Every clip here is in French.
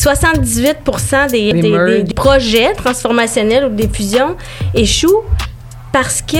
78 des, Des des- des projets transformationnels ou des fusions échouent parce que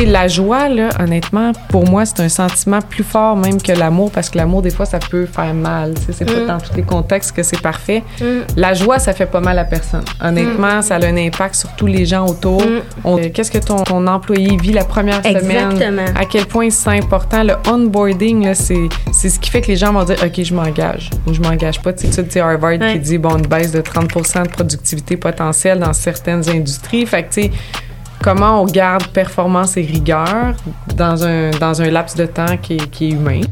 Et la joie, là, honnêtement, pour moi, c'est un sentiment plus fort même que l'amour, parce que l'amour, des fois, ça peut faire mal. C'est Mm. pas dans tous les contextes que c'est parfait. Mm. La joie, ça fait pas mal à personne. Honnêtement, ça a un impact sur tous les gens autour. Mm. Euh, Qu'est-ce que ton, ton employé vit la première semaine? Exactement. À quel point c'est important? Le onboarding, c'est ce qui fait que les gens vont dire OK, je m'engage ou je m'engage pas. Tu sais, tu sais, Harvard Ouais. qui dit bon, une baisse de 30% de productivité potentielle dans certaines industries. Fait que, tu sais, comment on garde performance et rigueur dans un, dans un laps de temps qui est, qui est humain.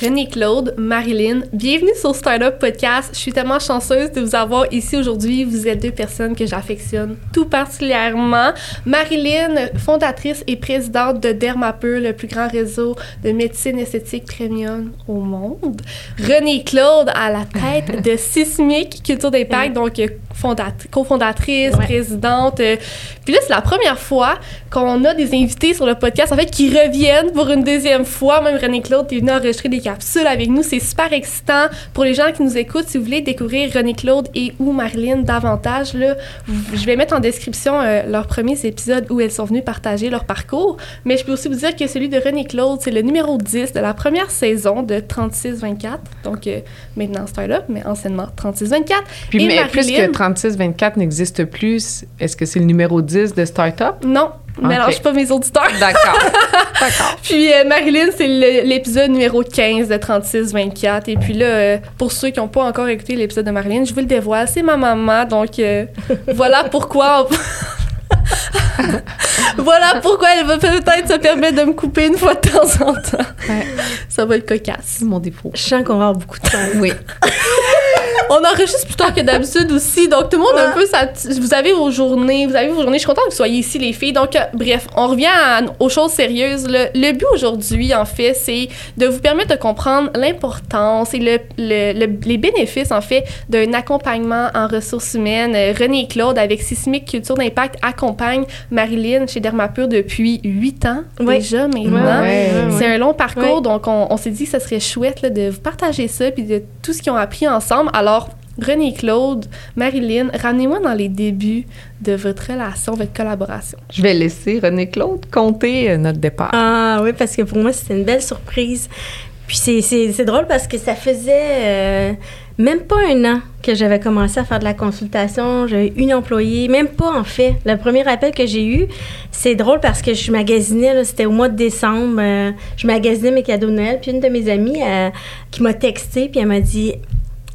René Claude, Marilyn, bienvenue sur Startup Podcast. Je suis tellement chanceuse de vous avoir ici aujourd'hui. Vous êtes deux personnes que j'affectionne tout particulièrement. Marilyn, fondatrice et présidente de Dermapur, le plus grand réseau de médecine esthétique premium au monde. René Claude à la tête de Sismic Culture d'impact, donc euh, fondat- cofondatrice, Ouais. présidente. euh, Puis là, c'est la première fois qu'on a des invités sur le podcast, en fait, qui reviennent pour une deuxième fois. Même René Claude est venu enregistrer des capsules avec nous. C'est super excitant pour les gens qui nous écoutent. Si vous voulez découvrir René Claude et ou Marilyn davantage, là, je vais mettre en description euh, leurs premiers épisodes où elles sont venues partager leur parcours. Mais je peux aussi vous dire que celui de René Claude, c'est le numéro 10 de la première saison de 36-24. Donc, euh, maintenant Startup, mais anciennement 36-24. Puis, Et mais plus Marilyn? que 36-24 n'existe plus, est-ce que c'est le numéro 10 de Startup? Non, mélange pas mes auditeurs. D'accord. D'accord. Puis euh, Marilyn, c'est l'épisode numéro 15 de 36-24. Et puis là, euh, pour ceux qui n'ont pas encore écouté l'épisode de Marilyn, je vous le dévoile, c'est ma maman. Donc euh, voilà pourquoi. on- voilà pourquoi elle va peut-être se permettre de me couper une fois de temps en temps. Ouais. Ça va être cocasse. C'est mon défaut. je sens qu'on va avoir beaucoup de temps. Oui. On enregistre plus tard que d'habitude aussi, donc tout le monde un peu ça. Vous avez vos journées, vous avez vos journées. Je suis contente que vous soyez ici, les filles. Donc, euh, bref, on revient à- aux choses sérieuses. Le, le but aujourd'hui, en fait, c'est de vous permettre de comprendre l'importance et le, le- le- les bénéfices, en fait, d'un accompagnement en ressources humaines. Euh, René et Claude, avec Sismic Culture d'Impact, accompagnent Marilyn chez Dermapur depuis huit ans Oui. déjà maintenant. Ouais, ouais, C'est un long parcours, Ouais. donc on, on s'est dit que ça serait chouette là, de vous partager ça puis de tout ce qu'ils ont appris ensemble. Alors, René Claude, Marilyn, ramenez-moi dans les débuts de votre relation, votre collaboration. Je vais laisser René Claude compter euh, notre départ. Ah oui, parce que pour moi, c'était une belle surprise. Puis c'est- c'est c'est drôle parce que ça faisait euh, même pas un an que j'avais commencé à faire de la consultation. J'avais une employée, même pas en fait. Le premier appel que j'ai eu, c'est drôle parce que je magasinais, là, c'était au mois de décembre, euh, je magasinais mes cadeaux de Noël. Puis une de mes amies euh, qui m'a texté, puis elle m'a dit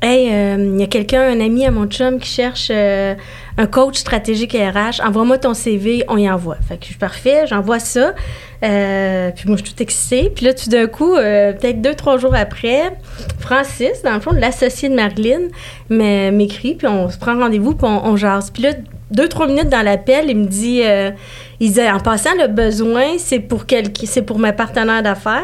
Hey, euh, il y a quelqu'un, un ami à mon chum qui cherche euh, un coach stratégique RH. Envoie-moi ton CV, on y envoie. Fait que je suis parfait, j'envoie ça. Euh, puis moi, je suis toute excitée. Puis là, tout d'un coup, euh, peut-être deux, trois jours après, Francis, dans le fond, l'associé de Marilyn, me- m'écrit, puis on se prend rendez-vous, puis on, on jase. Puis là, deux, trois minutes dans l'appel, il me dit, euh, il dit, en passant, le besoin, c'est pour c'est pour ma partenaire d'affaires.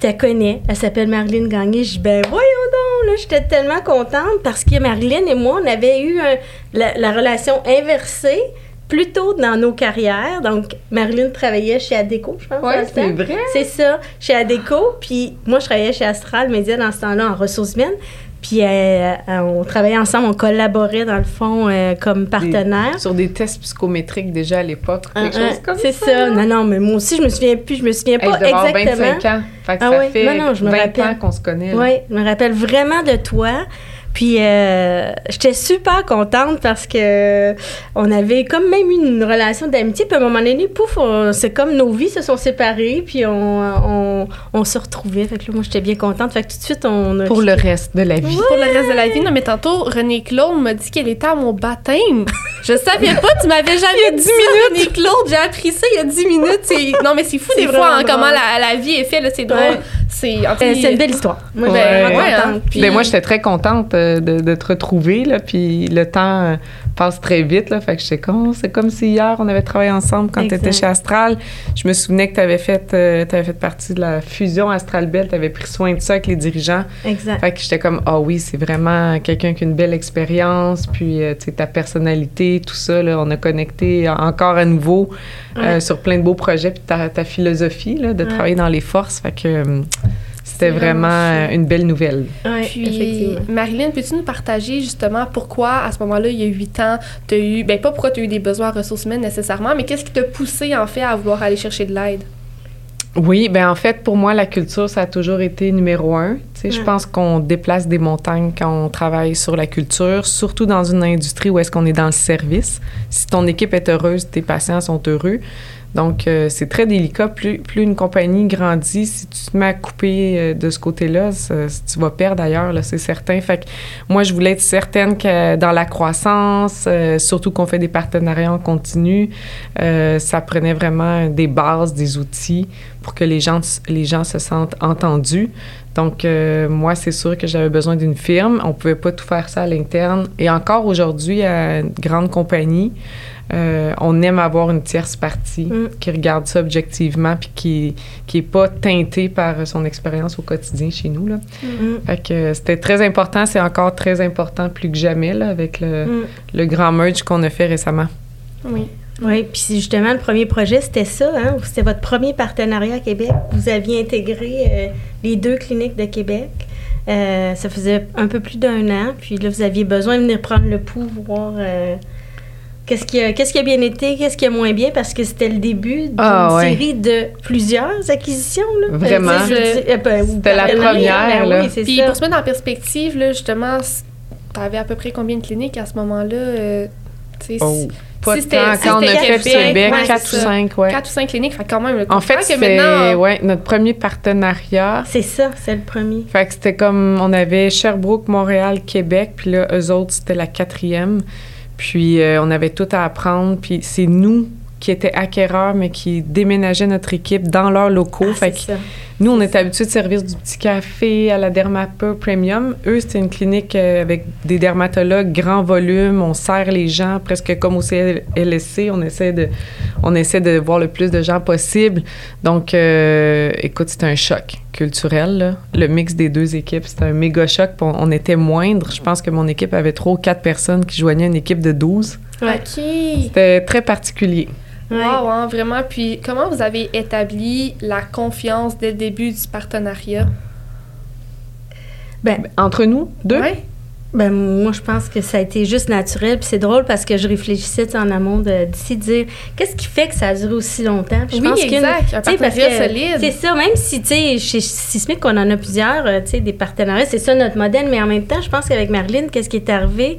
Tu la connais, elle s'appelle Marilyn Gagné. Je dis, ben voyons donc, là, j'étais tellement contente parce que Marilyn et moi, on avait eu un- la, la relation inversée plus tôt dans nos carrières. Donc, Marilyn travaillait chez Adeco, je pense. dans ce temps. vrai. C'est ça, chez Adeco. Puis moi, je travaillais chez Astral Média dans ce temps-là en ressources humaines. Puis euh, euh, on travaillait ensemble, on collaborait dans le fond euh, comme partenaires. Sur des tests psychométriques déjà à l'époque. Hein, quelque chose comme c'est ça. ça. Non, non, mais moi aussi, je me souviens plus. Je me souviens Hey, pas je avoir exactement. 25 ans. Fait que Ah ça fait Non, non, je me 20 rappelle. ans qu'on se connaît. Oui, je me rappelle vraiment de toi. Puis euh, j'étais super contente parce que on avait comme même eu une relation d'amitié. Puis à un moment donné, pouf, c'est comme nos vies se sont séparées, puis on, on, on se retrouvait. Fait que là, moi, j'étais bien contente. Fait que tout de suite, on a... Pour le reste de la vie. Pour le reste de la vie, non, mais tantôt, René Claude m'a dit qu'elle était à mon baptême. Je savais pas, tu m'avais jamais dit ça, René Claude. J'ai appris ça il y a 10 minutes. Non, mais c'est fou C'est des fois hein, vraiment comment la, la vie est faite, là, c'est drôle. Ouais. C'est Euh, c'est une belle histoire. Moi, Ouais. Ouais, hein. Puis- Ben, moi, j'étais très contente euh, de, de te retrouver, là, puis le temps euh, passe très vite, là, fait que j'étais comme, c'est comme si hier, on avait travaillé ensemble quand tu étais chez Astral. Je me souvenais que tu avais, fait, euh, t'avais fait partie de la fusion Astral Bell, tu avais pris soin de ça avec les dirigeants. Exact. Fait que j'étais comme, ah oui, c'est vraiment quelqu'un qui a une belle expérience, puis, euh, tu sais, ta personnalité, tout ça, là, on a connecté encore à nouveau euh, sur plein de beaux projets, puis ta, ta philosophie, là, de Ouais. travailler dans les forces, fait que... euh, c'était vraiment, vraiment chouette. une belle nouvelle. Ouais, Puis, effectivement. Marilyn, peux-tu nous partager justement pourquoi, à ce moment-là, il y a huit ans, tu as eu, ben pas pourquoi tu as eu des besoins en ressources humaines nécessairement, mais qu'est-ce qui t'a poussé, en fait, à vouloir aller chercher de l'aide? Oui, ben en fait, pour moi, la culture, ça a toujours été numéro un. Tu sais, Je Ouais. pense qu'on déplace des montagnes quand on travaille sur la culture, surtout dans une industrie où est-ce qu'on est dans le service. Si ton équipe est heureuse, tes patients sont heureux. Donc, euh, c'est très délicat. Plus, plus une compagnie grandit, si tu te mets à couper euh, de ce côté-là, tu vas perdre ailleurs, là, c'est certain. Fait que moi, je voulais être certaine que dans la croissance, euh, surtout qu'on fait des partenariats en continu, ça prenait vraiment des bases, des outils pour que les gens, les gens se sentent entendus. Donc, moi, c'est sûr que j'avais besoin d'une firme. On pouvait pas tout faire ça à l'interne. Et encore aujourd'hui, à une grande compagnie, euh, on aime avoir une tierce partie Mm. qui regarde ça objectivement puis qui qui est pas teintée par son expérience au quotidien chez nous là. Mm. Fait que c'était très important, c'est encore très important plus que jamais là avec le, Mm. le grand merge qu'on a fait récemment. Oui. Oui, puis justement, le premier projet, c'était ça. Hein? C'était votre premier partenariat à Québec. Vous aviez intégré euh, les deux cliniques de Québec. Euh, ça faisait un peu plus d'un an. Puis là, vous aviez besoin de venir prendre le pouls, voir euh, qu'est-ce qui, a, qu'est-ce qui a bien été, qu'est-ce qui a moins bien, parce que c'était le début d'une Ah, ouais. série de plusieurs acquisitions. Là. Vraiment? Euh, je euh, ben, C'était la partenariats, première, ben là. Oui, c'est Puis ça. pour se mettre en perspective, là, justement, tu avais à peu près combien de cliniques à ce moment-là? euh, Oh, pas si de temps. si Quand on a fait Québec, Québec, ouais, 4 ou c'est ça. 5, ouais. Quatre ou cinq cliniques, fait quand même. le En fait, maintenant, ouais, notre premier partenariat. C'est ça, c'est le premier. Fait que c'était comme, on avait Sherbrooke, Montréal, Québec, puis là, eux autres, c'était la quatrième. Puis euh, on avait tout à apprendre, puis c'est nous qui étaient acquéreurs, mais qui déménageaient notre équipe dans leurs locaux. Ah, fait c'est que ça. nous, on était habitués de servir du petit café à la Dermapa Premium. Eux, c'était une clinique euh, avec des dermatologues, grand volume. On sert les gens presque comme au CLSC. On essaie de, on essaie de voir le plus de gens possible. Donc, euh, écoute, c'était un choc culturel. là. Le mix des deux équipes, c'était un méga choc. On, on était moindre. Je pense que mon équipe avait trois ou quatre personnes qui joignaient une équipe de 12. Ouais. OK. C'était très particulier. Ouais. Wow, hein, vraiment. Puis comment vous avez établi la confiance dès le début du partenariat? Ben, Entre nous, deux, Ouais. Ben, moi, je pense que ça a été juste naturel. Puis c'est drôle parce que je réfléchissais en amont d'ici, de dire qu'est-ce qui fait que ça a duré aussi longtemps? Puis je Oui, pense exact. Un parce partenariat que solide. C'est ça, même si, tu sais, chez Sismic, on en a plusieurs, euh, tu sais, des partenariats, c'est ça notre modèle, mais en même temps, je pense qu'avec Marilyn, qu'est-ce qui est arrivé?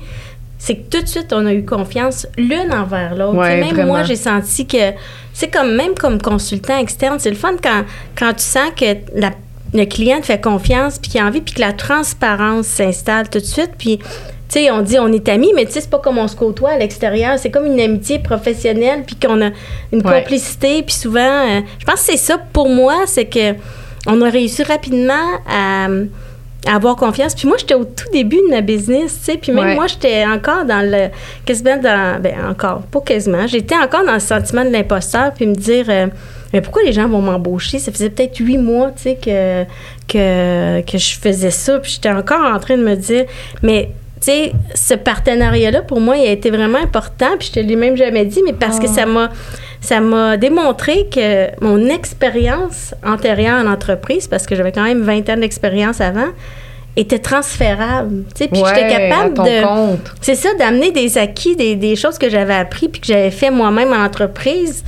C'est que tout de suite, on a eu confiance l'une envers l'autre. Ouais, même vraiment. moi, j'ai senti que c'est comme, même comme consultant externe, c'est le fun quand, quand tu sens que la- le client te fait confiance, puis qu'il a envie, puis que la transparence s'installe tout de suite, puis tu sais, on dit on est amis, mais tu sais, c'est pas comme on se côtoie à l'extérieur. C'est comme une amitié professionnelle, puis qu'on a une Ouais. complicité. Puis souvent, euh, je pense que c'est ça pour moi, c'est que on a réussi rapidement à, à avoir confiance. Puis moi, j'étais au tout début de ma business, tu sais. Puis même Ouais. moi, j'étais encore dans le. Quasiment dans. Ben, encore, pas quasiment. J'étais encore dans le sentiment de l'imposteur, puis me dire. euh, mais pourquoi les gens vont m'embaucher? Ça faisait peut-être huit mois, tu sais, que, que, que je faisais ça. Puis j'étais encore en train de me dire, mais sais, ce partenariat-là, pour moi, il a été vraiment important. Puis je te l'ai même jamais dit, mais parce que Ah. ça m'a ça m'a démontré que mon expérience antérieure en entreprise, parce que j'avais quand même 20 ans d'expérience avant, était transférable. Tu sais, puis j'étais capable à ton de... compte. C'est ça, d'amener des acquis, des, des choses que j'avais appris puis que j'avais fait moi-même en entreprise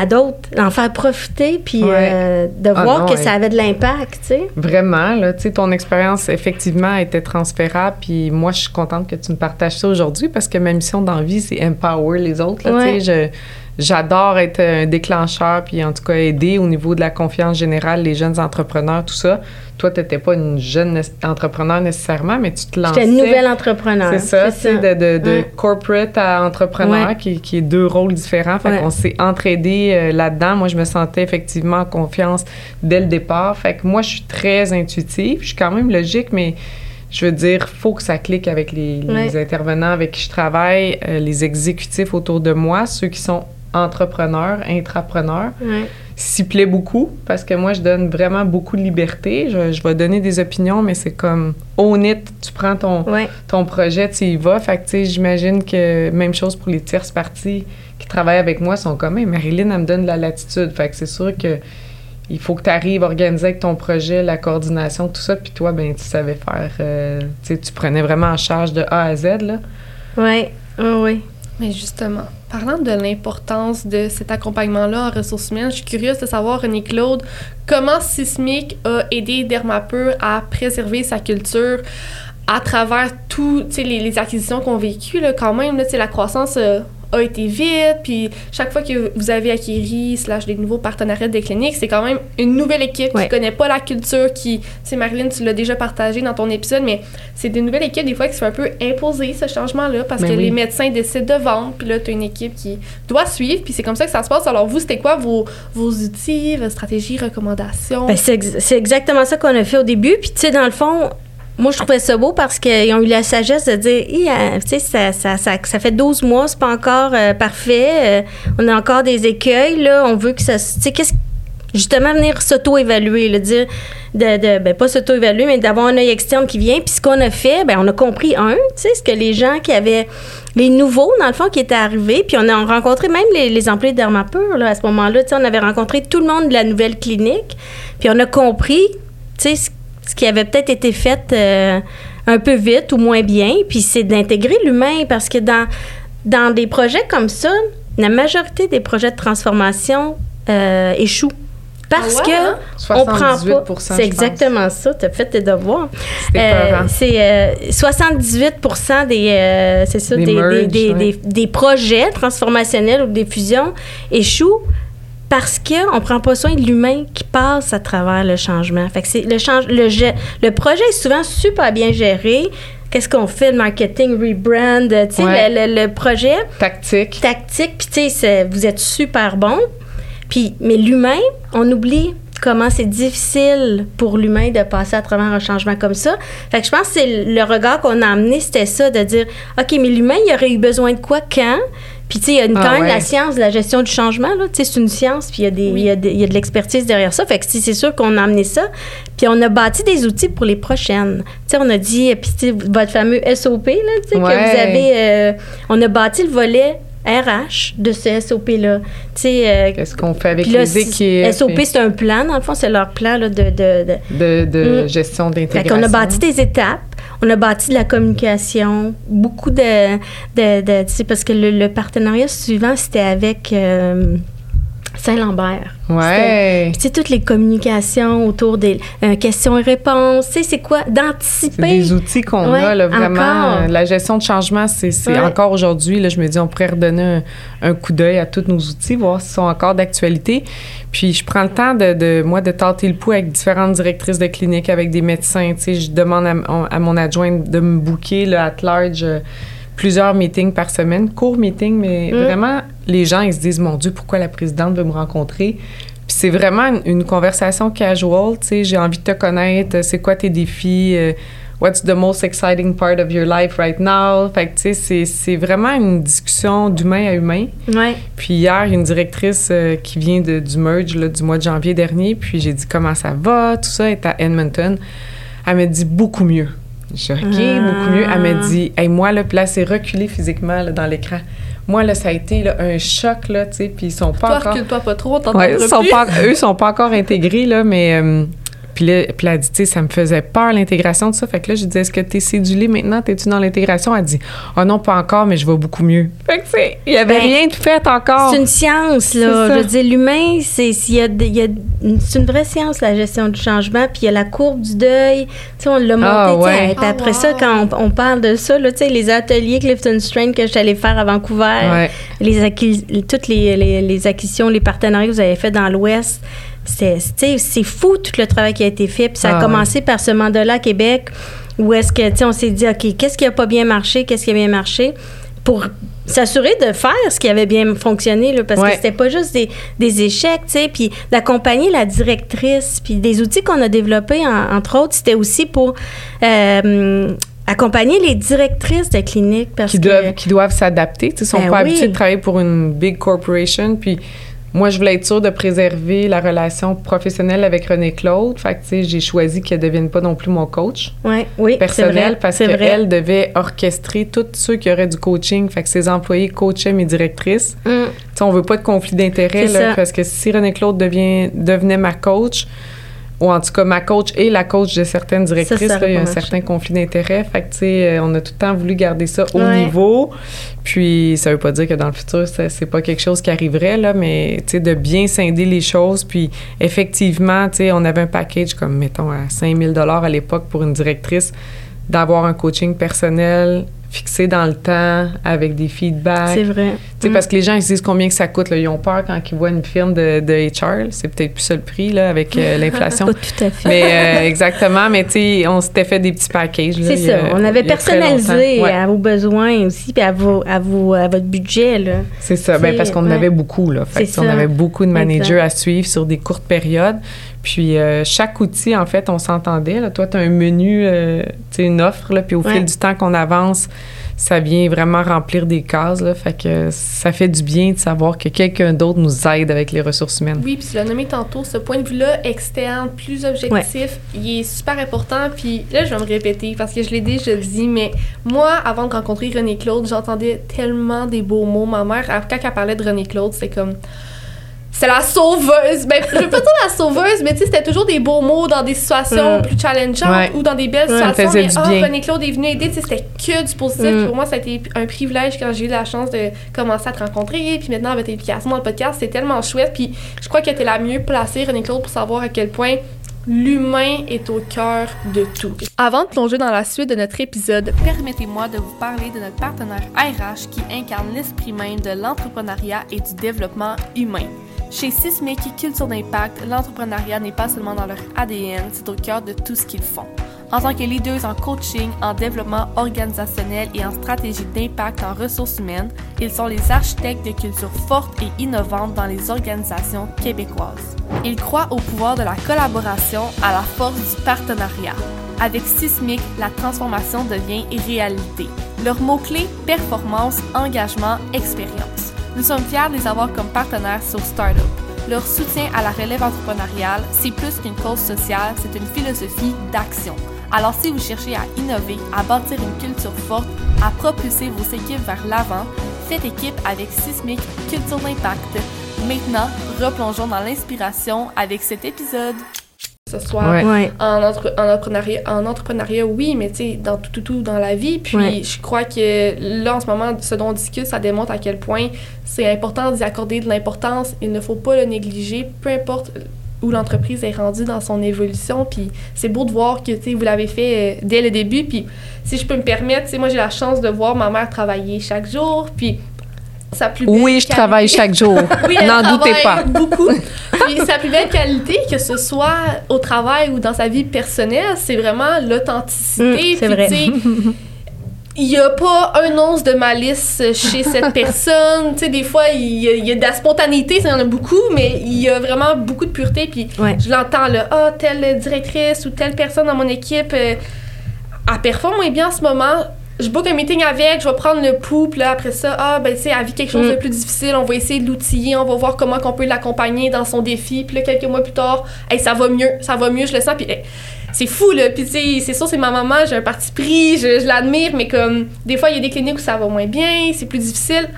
à d'autres, d'en faire profiter puis Ouais. euh, de Ah voir non, que ouais. ça avait de l'impact, tu sais. Vraiment, là, tu sais, ton expérience, effectivement, était transférable. Puis moi, je suis contente que tu me partages ça aujourd'hui parce que ma mission dans la vie, c'est empower les autres. là, Ouais. tu sais, je- J'adore être un déclencheur, puis en tout cas aider au niveau de la confiance générale, les jeunes entrepreneurs, tout ça. Toi, tu n'étais pas une jeune ne- entrepreneur nécessairement, mais tu te lançais. J'étais une nouvelle entrepreneur. C'est ça, sais, de, de, de Ouais. corporate à entrepreneur, Ouais. qui, qui est deux rôles différents. Fait Ouais. qu'on s'est entraidés euh, là-dedans. Moi, je me sentais effectivement en confiance dès le départ. Fait que moi, je suis très intuitive. Je suis quand même logique, mais je veux dire, faut que ça clique avec les, intervenants avec qui je travaille, euh, les exécutifs autour de moi, ceux qui sont entrepreneurs, intrapreneurs Ouais. s'y plaît beaucoup parce que moi, je donne vraiment beaucoup de liberté. Je, je vais donner des opinions, mais c'est comme own it. Tu prends ton, Ouais. ton projet, tu y vas. Fait que, j'imagine que même chose pour les tierces parties qui travaillent avec moi sont comme, Hey, Marilyn, elle me donne de la latitude. Fait que c'est sûr que il faut que tu arrives à organiser avec ton projet, la coordination, tout ça, puis toi, ben tu savais faire, euh, tu prenais vraiment en charge de A à Z, là. Oui, oui, oui. Mais justement, parlant de l'importance de cet accompagnement-là en ressources humaines, je suis curieuse de savoir, René Claude, comment Sismic a aidé Dermapur à préserver sa culture à travers tout, les, acquisitions qu'on a vécues, quand même, la croissance euh, a été vite, puis chaque fois que vous avez acquis slash des nouveaux partenariats des cliniques, c'est quand même une nouvelle équipe Ouais. qui connaît pas la culture, qui, tu sais, Marilyn, tu l'as déjà partagé dans ton épisode, mais c'est des nouvelles équipes des fois qui se fait un peu imposer ce changement-là parce Ben que oui. les médecins décident de vendre, puis là, tu as une équipe qui doit suivre, puis c'est comme ça que ça se passe. Alors vous, c'était quoi vos, vos outils, vos stratégies, recommandations? Ben, c'est, ex- c'est exactement ça qu'on a fait au début. Puis, tu sais, dans le fond, moi, je trouvais ça beau parce qu'ils ont eu la sagesse de dire, euh, tu ça, ça, ça, ça fait 12 mois, c'est pas encore euh, parfait. euh, on a encore des écueils, là. On veut que ça. Tu sais, qu'est-ce Justement, venir s'auto-évaluer, le dire, de, de ben, pas s'auto-évaluer, mais d'avoir un œil externe qui vient. Puis ce qu'on a fait, ben, on a compris, un, tu sais, ce que les gens qui avaient, les nouveaux, dans le fond, qui étaient arrivés, puis on a rencontré même les, les employés de Dermapur, là, à ce moment-là, tu sais, on avait rencontré tout le monde de la nouvelle clinique, puis on a compris, tu sais, ce, qui avait peut-être été fait euh, un peu vite ou moins bien, puis c'est d'intégrer l'humain, parce que dans, dans des projets comme ça, la majorité des projets de transformation euh, échouent. Parce Ah ouais, hein? que on prend 78 pas. C'est pense. exactement ça. Tu as fait tes devoirs. Euh, c'est euh, 78 des, euh, c'est ça, Des des, des, des, des- des projets transformationnels ou des fusions échouent parce qu'on ne prend pas soin de l'humain qui passe à travers le changement. Fait que c'est le, change, le, le projet est souvent super bien géré. Qu'est-ce qu'on fait? Le marketing, rebrand, tu sais, Ouais. le, le- le projet Tactique. tactique, puis tu sais, vous êtes super bon. Puis, mais l'humain, on oublie comment c'est difficile pour l'humain de passer à travers un changement comme ça. Fait que je pense que c'est le regard qu'on a amené, c'était ça, de dire, OK, mais l'humain, il aurait eu besoin de quoi, quand? Puis, tu sais, il y a une- Ah quand même ouais. la science de la gestion du changement, là. Tu sais, c'est une science, puis il y a, des, Oui. il y a il y a de l'expertise derrière ça. Fait que c'est c'est sûr qu'on a amené ça. Puis, on a bâti des outils pour les prochaines. Tu sais, on a dit, puis tu sais, votre fameux SOP, là, tu sais, que vous avez... euh, on a bâti le volet RH de ce SOP-là. Tu sais, euh, Qu'est-ce qu'on fait avec puis là, les équipes? SOP, c'est un plan, dans le fond, c'est leur plan là, de, de, de- de, de Mm. gestion Fait d'intégration. qu'on a bâti des étapes, on a bâti de la communication, beaucoup de... de, de- parce que le, le partenariat suivant, c'était avec euh, Saint-Lambert. Ouais. Tu sais, toutes les communications autour des euh, questions et réponses, tu sais, c'est quoi? C'est D'anticiper? des outils qu'on Ouais, a, là, vraiment. encore. La gestion de changement, c'est Ouais. encore aujourd'hui, là, je me dis, on pourrait redonner un, un coup d'œil à tous nos outils, voir s'ils sont encore d'actualité. Puis je prends le temps de, de, moi, de tenter le pouls avec différentes directrices de clinique, avec des médecins. Tu sais, je demande à mon adjointe de me booker, là, at large, euh, plusieurs meetings par semaine, courts meetings, mais Mm. vraiment, les gens, ils se disent, mon Dieu, pourquoi la présidente veut me rencontrer? Puis c'est vraiment une, une conversation casual, tu sais, j'ai envie de te connaître, euh, c'est quoi tes défis, euh, what's the most exciting part of your life right now? Fait que, tu sais, c'est- vraiment une discussion d'humain à humain. Ouais. Puis hier, une directrice euh, qui vient de- du merge là, du mois de janvier dernier, puis j'ai dit comment ça va, tout ça, est à Edmonton. Elle m'a dit beaucoup mieux. J'ai dit OK, Ah. beaucoup mieux. Elle m'a dit, hey, moi, là, là, c'est reculé physiquement là, dans l'écran. Moi, là, ça a été là, un choc, là, tu sais, puis ils sont pas Toi, encore... recule-toi pas trop, Ouais, sont pas, eux sont pas encore intégrés, là, mais. euh, puis là, puis là, elle dit, tu sais, ça me faisait peur l'intégration de ça. Fait que là, je dis, est-ce que t'es cédulée maintenant? T'es-tu dans l'intégration? Elle dit, oh non, pas encore, mais je vais beaucoup mieux. Fait que c'est, il y avait Ben, rien de fait encore. C'est une science, là. Je veux dire, l'humain, c'est s'il y a y a une- c'est une vraie science, la gestion du changement. Puis il y a la courbe du deuil. Tu sais, on l'a monté. Ah, tu sais, ouais. puis Ah, après wow. ça, quand on, on parle de ça, là, tu sais, les ateliers Clifton Strain que je suis allée faire à Vancouver, Ouais. les acquis- toutes les, les, les acquisitions, les partenariats que vous avez fait dans l'Ouest, c'est, fou tout le travail qui a été fait. Puis ça a Ah, commencé par ce mandat-là à Québec, où est-ce que, tu on s'est dit, OK, qu'est-ce qui a pas bien marché, qu'est-ce qui a bien marché, pour s'assurer de faire ce qui avait bien fonctionné, là, parce Ouais. que c'était pas juste des, des échecs, tu sais, puis d'accompagner la directrice, puis des outils qu'on a développés, en- entre autres, c'était aussi pour euh, accompagner les directrices de cliniques, parce qui que... doivent, qui doivent s'adapter. Tu sais, sont Ben pas oui. habitués de travailler pour une big corporation. Puis moi, je voulais être sûre de préserver la relation professionnelle avec René Claude. Fait que, tu sais, j'ai choisi qu'elle ne devienne pas non plus mon coach Ouais, oui, personnel vrai, parce qu'elle devait orchestrer tous ceux qui auraient du coaching. Fait que ses employés coachaient mes directrices. Mm. Tu sais, on veut pas de conflit d'intérêt, parce que si René Claude devient, devenait ma coach, ou en tout cas ma coach et la coach de certaines directrices, ça là, il y a un marché. certain conflit d'intérêt. Fait que, tu sais, euh, on a tout le temps voulu garder ça au Ouais. niveau. Puis, ça veut pas dire que dans le futur, c'est pas quelque chose qui arriverait, là, mais, tu sais, de bien scinder les choses. Puis, effectivement, tu sais, on avait un package comme, mettons, à 5000 à l'époque pour une directrice, d'avoir un coaching personnel fixé dans le temps, avec des feedbacks. C'est vrai. Tu sais, Mm. parce que les gens, ils se disent combien que ça coûte. Là. Ils ont peur quand ils voient une firme de, de HR. C'est peut-être plus ça le prix, là, avec euh, l'inflation. Pas tout à fait. Mais euh, exactement. Mais tu sais, on s'était fait des petits packages. là, C'est ça. a- On avait personnalisé. Ouais, à vos besoins aussi, puis à, vos, à, vos, à votre budget. Là. c'est ça. C'est- parce qu'on en ouais. avait beaucoup. Là. Fait on ça. avait beaucoup de managers Exact. à suivre sur des courtes périodes. Puis euh, chaque outil, en fait, on s'entendait. là. Toi, tu as un menu, euh, tu une offre. Là, puis au Ouais. fil du temps qu'on avance, ça vient vraiment remplir des cases. Là, fait que ça fait du bien de savoir que quelqu'un d'autre nous aide avec les ressources humaines. Oui, puis tu l'as nommé tantôt, ce point de vue-là externe, plus objectif, il est super important. Puis là, je vais me répéter parce que je l'ai déjà dit, mais moi, avant de rencontrer René Claude, j'entendais tellement des beaux mots. Ma mère, quand elle parlait de René Claude, c'était comme. C'est la sauveuse. Ben, je veux pas dire la sauveuse, mais tu sais, c'était toujours des beaux mots dans des situations Mm. plus challengeantes Ouais. ou dans des belles Ouais, situations. mais ah, bien. René Claude est venu aider, tu sais, c'était que du positif. Mm. Pour moi, ça a été un privilège quand j'ai eu la chance de commencer à te rencontrer. Puis maintenant, avec tes implications dans le podcast, c'est tellement chouette. Puis je crois que tu es la mieux placée, René Claude, pour savoir à quel point l'humain est au cœur de tout. Avant de plonger dans la suite de notre épisode, permettez-moi de vous parler de notre partenaire RH qui incarne l'esprit même de l'entrepreneuriat et du développement humain. Chez Sismic Culture d'Impact, l'entrepreneuriat n'est pas seulement dans leur ADN, c'est au cœur de tout ce qu'ils font. En tant que leaders en coaching, en développement organisationnel et en stratégie d'impact en ressources humaines, ils sont les architectes de cultures fortes et innovantes dans les organisations québécoises. Ils croient au pouvoir de la collaboration, à la force du partenariat. Avec Sismic, la transformation devient réalité. Leurs mots-clés performance, engagement, expérience. Nous sommes fiers de les avoir comme partenaires sur Startup. Leur soutien à la relève entrepreneuriale, c'est plus qu'une cause sociale, c'est une philosophie d'action. Alors si vous cherchez à innover, à bâtir une culture forte, à propulser vos équipes vers l'avant, faites équipe avec Sismic Culture d'Impact. Maintenant, replongeons dans l'inspiration avec cet épisode. Ce Ouais. Ouais. en, entre- en entrepreneuriat, en entrepreneuriat, oui, mais tu sais, dans tout, tout, tout dans la vie. Puis Ouais. je crois que là, en ce moment, ce dont on discute, ça démontre à quel point c'est important d'y accorder de l'importance. Il ne faut pas le négliger, peu importe où l'entreprise est rendue dans son évolution. Puis c'est beau de voir que, tu sais, vous l'avez fait euh, dès le début. Puis si je peux me permettre, tu sais, moi, j'ai la chance de voir ma mère travailler chaque jour. Puis sa plus belle Oui, je qualité- travaille chaque jour. oui, N'en doutez pas. beaucoup. Puis sa plus belle qualité, que ce soit au travail ou dans sa vie personnelle, c'est vraiment l'authenticité. Mm, c'est vrai. Il n'y a pas un once de malice chez cette personne. tu sais, des fois, il y, a, il y a de la spontanéité, ça y en a beaucoup, mais il y a vraiment beaucoup de pureté. Puis Ouais. je l'entends là, ah, telle directrice ou telle personne dans mon équipe, euh, elle performe moins bien en ce moment. Je book un meeting avec, je vais prendre le pouls, puis là, après ça, ah, ben, tu sais, elle vit quelque chose Mm. de plus difficile, on va essayer de l'outiller, on va voir comment on peut l'accompagner dans son défi. Puis là, quelques mois plus tard, hey, ça va mieux, ça va mieux, je le sens, puis hey, c'est fou, là. Puis, tu sais, c'est sûr, c'est ma maman, j'ai un parti pris, je, je l'admire, mais comme, des fois, il y a des cliniques où ça va moins bien, c'est plus difficile.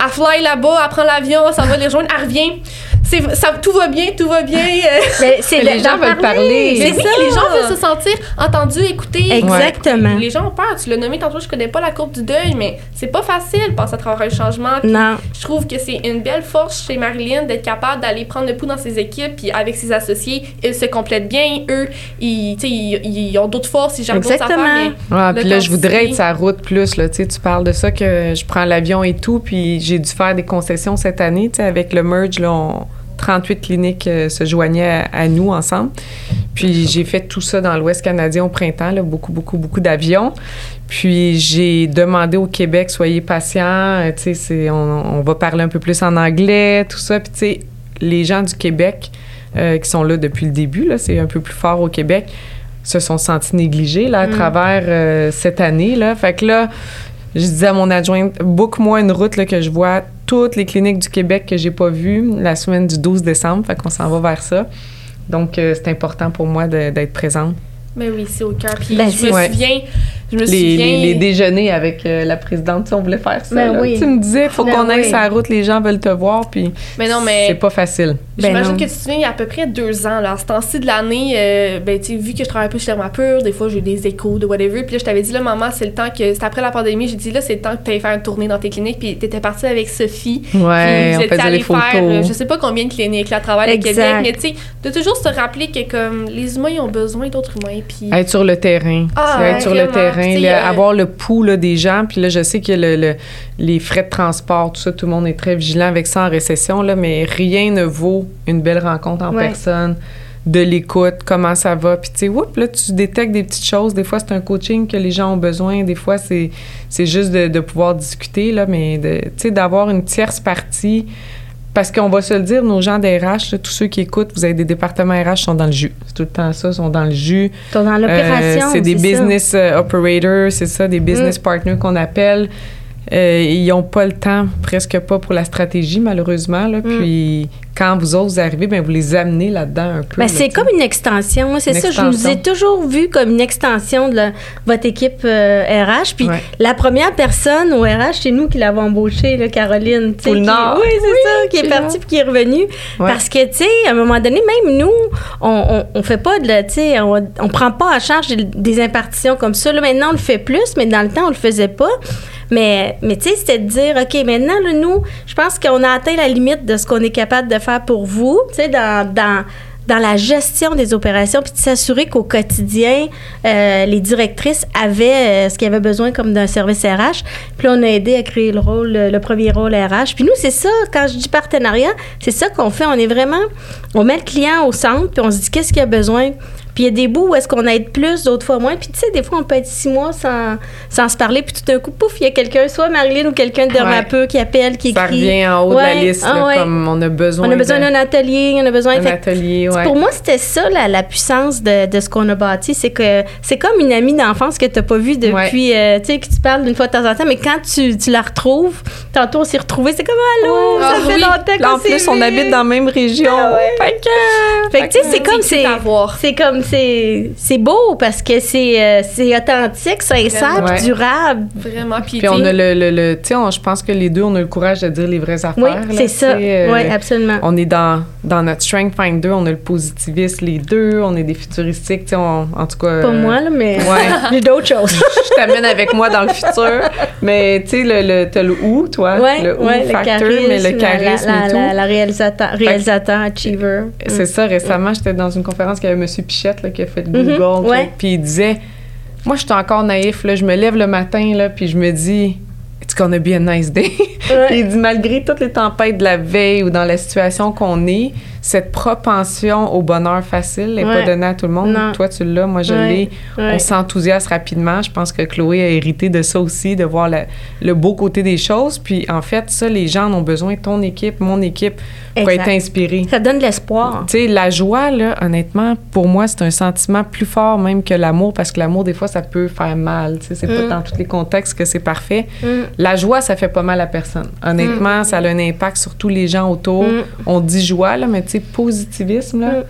Elle fly là-bas, elle prend l'avion, ça va les rejoindre, elle revient. C'est, ça, tout va bien, tout va bien. euh, Mais c'est Les gens veulent parler. mais C'est oui, ça. les gens veulent se sentir entendus, écoutés. Exactement. Les gens ont peur. Tu l'as nommé tantôt, je connais pas la courbe du deuil, mais c'est pas facile de passer à travers un changement. Puis Non. Je trouve que c'est une belle force chez Marilyn d'être capable d'aller prendre le pouls dans ses équipes, puis avec ses associés, ils se complètent bien. Eux, ils, tu sais, ils, ils ont d'autres forces, ils gèrent d'autres Exactement. affaires. mais Ouais, puis là, je voudrais être sa route plus. Là, tu sais, tu parles de ça que je prends l'avion et tout, puis j'ai dû faire des concessions cette année. tu sais, Avec le merge, là, on- 38 cliniques euh, se joignaient à, à nous ensemble. Puis j'ai fait tout ça dans l'Ouest canadien au printemps, là, beaucoup, beaucoup, beaucoup d'avions. Puis j'ai demandé au Québec, soyez patients, euh, tu sais, c'est- on, on va parler un peu plus en anglais, tout ça. Puis tu sais, les gens du Québec euh, qui sont là depuis le début, là, c'est un peu plus fort au Québec, se sont sentis négligés là, à Mm. travers euh, cette année. Là. Fait que là, je disais à mon adjointe, book-moi une route là, que je vois toutes les cliniques du Québec que j'ai pas vues la semaine du 12 décembre. Fait qu'on s'en va vers ça. Donc, euh, c'est important pour moi d'être présente. Mais oui, c'est au cœur. Puis Ben, je me ouais. souviens, je me Les, souviens. les- les déjeuners avec euh, la présidente, on voulait faire ça. Ben oui. Tu me disais, faut Ben qu'on aille oui. sur la route, les gens veulent te voir, puis Mais non, mais- c'est pas facile. Ben J'imagine que tu te souviens, il y a à peu près deux ans, là, à ce temps-ci de l'année, euh, ben, tu sais, vu que je travaille un peu chez Pure, des fois j'ai des échos de whatever. Puis là, je t'avais dit, là, maman, c'est le temps que. C'était après la pandémie, j'ai dit, là, c'est le temps que tu ailles faire une tournée dans tes cliniques. Puis t'étais partie avec Sophie. Ouais, on faisait les photos. faire, euh, je sais pas combien de cliniques là, à travers le Exact. Québec, mais tu sais, de toujours se rappeler que comme les humains ils ont besoin d'autres humains. Puis Être sur le terrain. Ah, être sur le terrain, le- euh, avoir le pouls là, des gens. Puis là, je sais que le, le- les frais de transport, tout ça, tout le monde est très vigilant avec ça en récession, là, mais rien ne vaut une belle rencontre en Ouais. personne, de l'écoute, comment ça va. Puis tu sais, whoop, là, tu détectes des petites choses. Des fois, c'est un coaching que les gens ont besoin. Des fois, c'est, c'est juste de, de pouvoir discuter, là, mais tu sais, d'avoir une tierce partie. Parce qu'on va se le dire, nos gens d'RH, là, tous ceux qui écoutent, vous avez des départements RH qui sont dans le jus. C'est tout le temps ça, sont dans le jus. Ils sont dans l'opération. Euh, c'est des. Mm. business euh, operators, c'est ça, des business partners qu'on appelle. Euh, ils n'ont pas le temps, presque pas, pour la stratégie, malheureusement. Là. Mm. Puis quand vous autres vous arrivez, ben, vous les amenez là-dedans un peu. Ben, là, c'est comme une extension. Moi, c'est ça. Je nous ai toujours vu comme une extension de la- votre équipe euh, RH. Puis Ouais. la première personne au RH, c'est nous qui l'avons embauchée, là, Caroline. Pour le qui- Nord. Oui, c'est ça, qui est partie puis qui est revenue. Parce que, tu sais, à un moment donné, même nous, on, on fait pas de, la- tu sais, on, prend pas en charge des, des impartitions comme ça. Là, maintenant, on le fait plus, mais dans le temps, on le faisait pas. Mais, mais tu sais, c'était de dire, OK, maintenant, là, nous, je pense qu'on a atteint la limite de ce qu'on est capable de faire pour vous, tu sais, dans, dans, dans la gestion des opérations, puis de s'assurer qu'au quotidien, euh, les directrices avaient euh, ce qu'ils avaient besoin comme d'un service RH. Puis on a aidé à créer le rôle, le, le premier rôle RH. Puis nous, c'est ça, quand je dis partenariat, c'est ça qu'on fait. On est vraiment, on met le client au centre, puis on se dit qu'est-ce qu'il a besoin. Puis il y a des bouts où est-ce qu'on aide plus, d'autres fois moins. Puis tu sais, des fois, on peut être six mois sans, sans se parler, puis tout d'un coup, pouf, il y a quelqu'un, soit Marilyn ou quelqu'un de Dermapeux qui appelle, qui Ça écrit. revient en haut de la liste, ah là, comme on a besoin, On a besoin d'un atelier, on a besoin... d'un atelier. Pour moi, c'était ça la, la puissance de, de ce qu'on a bâti. C'est que c'est comme une amie d'enfance que tu n'as pas vue depuis, euh, tu sais, que tu parles d'une fois de temps en temps, mais quand tu, tu la retrouves, tantôt on s'est retrouvés, c'est comme Allô, Ah ça fait oui. longtemps en plus, on habite dans la même région. Ah ouais. Fait que- tu sais, c'est comme c'est. C'est comme c'est. C'est beau parce que c'est euh, c'est authentique, sincère, Vraiment. puis durable. Vraiment. Puis, Puis on a le, le, le- tu sais, je pense que les deux, on a le courage de dire les vraies affaires. Oui, là, c'est ça. euh, oui, absolument. On est dans, dans notre Strength Finder, on a le positiviste, les deux, on est des futuristique, tu sais, en tout cas. Pas euh, moi, là, mais Ouais. j'ai d'autres choses. je t'amène avec moi dans le futur. Mais tu sais, le, le, t'as le où, toi? Ouais, le où ouais, le factor, charisme, mais le charisme la, et tout. la, la réalisateur, réalisateur, achiever. C'est ça, récemment, j'étais dans une conférence avec M. Pichette là, qui a fait Mhm, Google. ouais. tout, Puis il disait Moi, je suis encore naïf, là, je me lève le matin, là, puis je me dis It's gonna be a nice day. Ouais. Puis il dit Malgré toutes les tempêtes de la veille ou dans la situation qu'on est, cette propension au bonheur facile n'est Ouais. pas donnée à tout le monde. Non. Toi, tu l'as, moi, je Ouais, l'ai. ouais. On s'enthousiaste rapidement. Je pense que Chloé a hérité de ça aussi, de voir le beau côté des choses. Puis en fait, ça, les gens en ont besoin. Ton équipe, mon équipe, pour Exact. être inspirés. Ça donne de l'espoir. Tu sais, la joie, là, honnêtement, pour moi, c'est un sentiment plus fort même que l'amour, parce que l'amour, des fois, ça peut faire mal. Tu sais, c'est Mm. pas dans tous les contextes que c'est parfait. Mm. La joie, ça fait pas mal à personne. Honnêtement, ça a un impact sur tous les gens autour. Mm. On dit joie, là, mais tu sais, positivisme, là. Mm.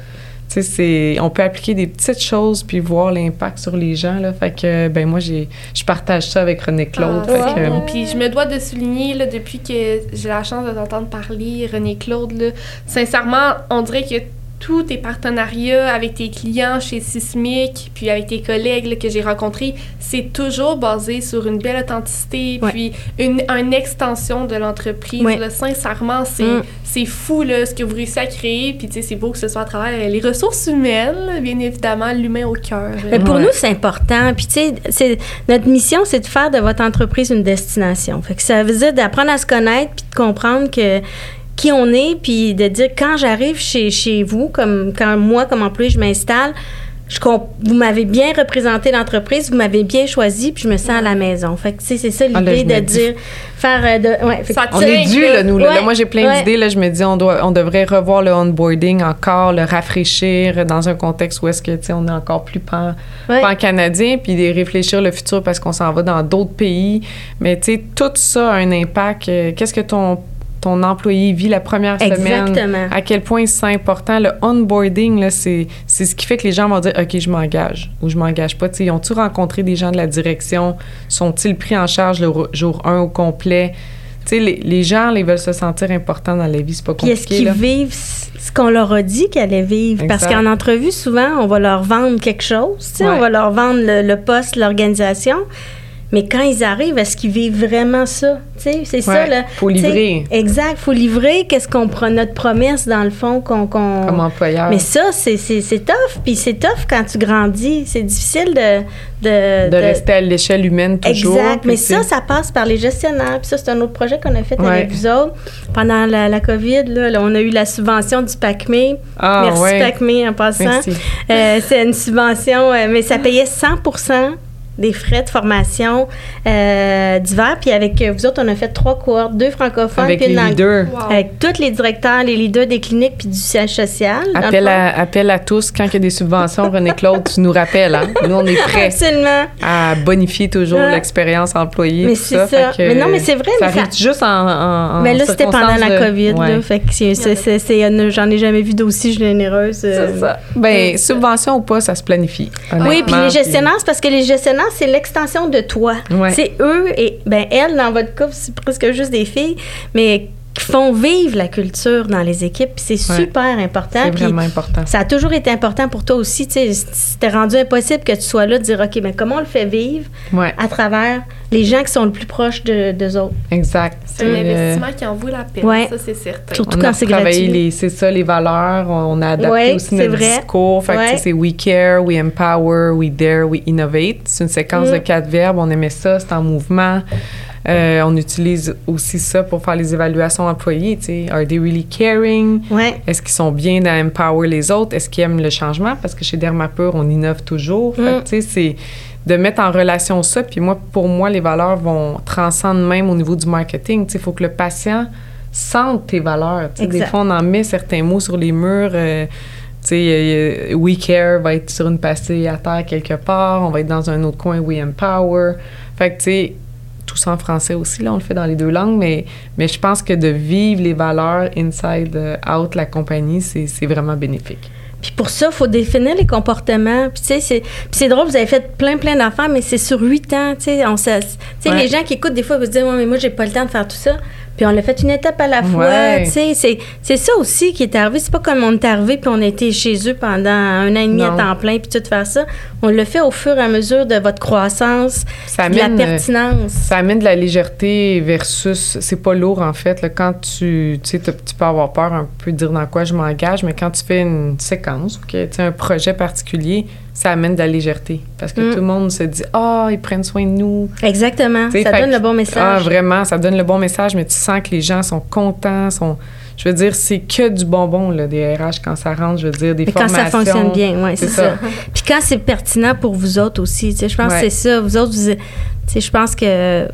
Tu sais, c'est, on peut appliquer des petites choses puis voir l'impact sur les gens, là. Fait que, ben, moi, j'ai, je partage ça avec René Claude. Ah, fait c'est que, bon. Puis je me dois de souligner, là, depuis que j'ai la chance de t'entendre parler, René Claude, là, sincèrement, on dirait que tous tes partenariats avec tes clients chez Sismic, puis avec tes collègues là, que j'ai rencontrés, c'est toujours basé sur une belle authenticité, Ouais. puis une, une extension de l'entreprise. Ouais. là. Sincèrement, c'est Mm. c'est fou là, ce que vous réussissez à créer, puis tu sais, c'est beau que ce soit à travers les ressources humaines, là, bien évidemment, l'humain au cœur. Mais pour Ouais. nous, c'est important. Puis, tu sais, c'est- notre mission, c'est de faire de votre entreprise une destination. Fait que ça veut dire d'apprendre à se connaître puis de comprendre que qui on est, puis de dire quand j'arrive chez, chez vous, comme quand moi, comme employé, je m'installe, je comp- vous m'avez bien représenté l'entreprise, vous m'avez bien choisi, puis je me sens à la maison. Fait que, tu sais, c'est ça Ah, là, l'idée de dis- dire, faire euh, de. Ouais, fait On est dû, là. nous. Là, Ouais, Là, moi, j'ai plein ouais. d'idées. Là, je me dis, on, doit, on devrait revoir le onboarding encore, le rafraîchir dans un contexte où est-ce que, tu sais, on est encore plus pan, Ouais. pan-canadien, puis de réfléchir le futur parce qu'on s'en va dans d'autres pays. Mais, tu sais, tout ça a un impact. Euh, Qu'est-ce que ton ton employé vit la première Exactement. semaine, à quel point c'est important. Le onboarding, là, c'est, c'est ce qui fait que les gens vont dire OK, je m'engage ou je m'engage pas. Tu sais, ils ont-tu rencontré des gens de la direction? Sont-ils pris en charge le jour 1 au complet? Les, les gens, ils veulent se sentir importants dans la vie. C'est pas Puis est-ce compliqué. qu'ils là. vivent ce qu'on leur a dit qu'ils allaient vivre? Parce qu'en entrevue, souvent, on va leur vendre quelque chose. Ouais. On va leur vendre le, le poste, l'organisation. Mais quand ils arrivent, est-ce qu'ils vivent vraiment ça? C'est ça, là. faut livrer. Exact. faut livrer. Qu'est-ce qu'on prend, notre promesse, dans le fond, qu'on... Comme employeur. Mais ça, c'est c'est- c'est tough. Puis c'est tough quand tu grandis. C'est difficile de... De, de rester à l'échelle humaine toujours. Exact. Mais ça, ça passe par les gestionnaires. Puis ça, c'est un autre projet qu'on a fait Ouais. avec vous autres. Pendant la, la COVID, là, là, on a eu la subvention du PACME. Ah, Merci ouais. PACME en passant. Merci. Euh, c'est une subvention, euh, mais ça payait 100 des frais de formation euh, d'hiver. Puis avec euh, vous autres, on a fait trois cohortes, deux francophones, Avec puis les une leaders. Wow. Avec tous les directeurs, les leaders des cliniques puis du siège social. Appel à, appel à tous, quand il y a des subventions, René-Claude, tu nous rappelles. Hein? Nous, on est prêts Absolument. à bonifier toujours Ouais. l'expérience employée. Mais c'est ça. Que Mais non, mais c'est vrai, Ça mais ça- arrive juste en. en- en Mais là, c'était pendant la COVID. Ouais. J'en ai jamais vu d'aussi généreuse. euh, C'est ça. Ben, subvention ou pas, ça se planifie. Oui, puis les gestionnaires, c'est parce que les gestionnaires, c'est l'extension de toi. Ouais. C'est eux et ben elles, dans votre couple, c'est presque juste des filles, mais qui font vivre la culture dans les équipes. Puis c'est Ouais. super important. C'est vraiment important. ça a toujours été important pour toi aussi. Tu sais, c'était rendu impossible que tu sois là de dire, OK, mais comment on le fait vivre Ouais, à travers les gens qui sont le plus proches de, d'eux autres? exact. C'est un euh, investissement qui en vaut la peine, Ouais. ça c'est certain. Surtout on quand a c'est travaillé gratuit. les, c'est ça, les valeurs. On a adapté Ouais, aussi notre vrai. discours. Fait que, tu sais, Ouais. c'est we care, we empower, we dare, we innovate. C'est une séquence Mm. de quatre verbes. On aimait ça, c'est en mouvement. Euh, on utilise aussi ça pour faire les évaluations employées. Tu sais, are they really caring? Ouais. Est-ce qu'ils sont bien à empower les autres? Est-ce qu'ils aiment le changement? Parce que chez Dermapur, on innove toujours. Mm. c'est de mettre en relation ça. Puis moi, pour moi, les valeurs vont transcendre même au niveau du marketing. Il faut que le patient sente tes valeurs. Des fois, on en met certains mots sur les murs. euh, sais, euh, We Care va être sur une pastille à terre quelque part. On va être dans un autre coin, We Empower. Fait que, tu sais, tout ça en français aussi, là, on le fait dans les deux langues, mais, mais je pense que de vivre les valeurs inside, euh, out, la compagnie, c'est c'est vraiment bénéfique. Puis pour ça, il faut définir les comportements. Puis tu sais, c'est, drôle, vous avez fait plein, plein d'affaires, mais c'est sur huit ans. Tu sais, on tu sais, Ouais. les gens qui écoutent, des fois, ils vont se dire, ouais, mais moi, j'ai pas le temps de faire tout ça. Puis on l'a fait une étape à la fois. Ouais. Tu sais, c'est, c'est ça aussi qui est arrivé. C'est pas comme on est arrivé puis on a été chez eux pendant un an et demi à Non. temps plein puis tout faire ça. On le fait au fur et à mesure de votre croissance, Ça de la euh, pertinence. Ça amène de la légèreté versus. C'est pas lourd, en fait. Là, quand tu. Tu sais, t'as- tu peux avoir peur un peu de dire dans quoi je m'engage, mais quand tu fais une séquence sais, un projet particulier, ça amène de la légèreté. Parce que Mm. tout le monde se dit Ah, ils prennent soin de nous. Exactement. Ça donne que- le bon Ah, message. vraiment, ça donne le bon message, mais tu sens que les gens sont contents, sont. Je veux dire, c'est que du bonbon, là, des RH quand ça rentre, je veux dire, des Mais quand formations. ça fonctionne bien, oui, c'est ça. ça. Puis quand c'est pertinent pour vous autres aussi, tu sais, je pense Ouais. que c'est ça. Vous autres, vous, tu sais, je pense que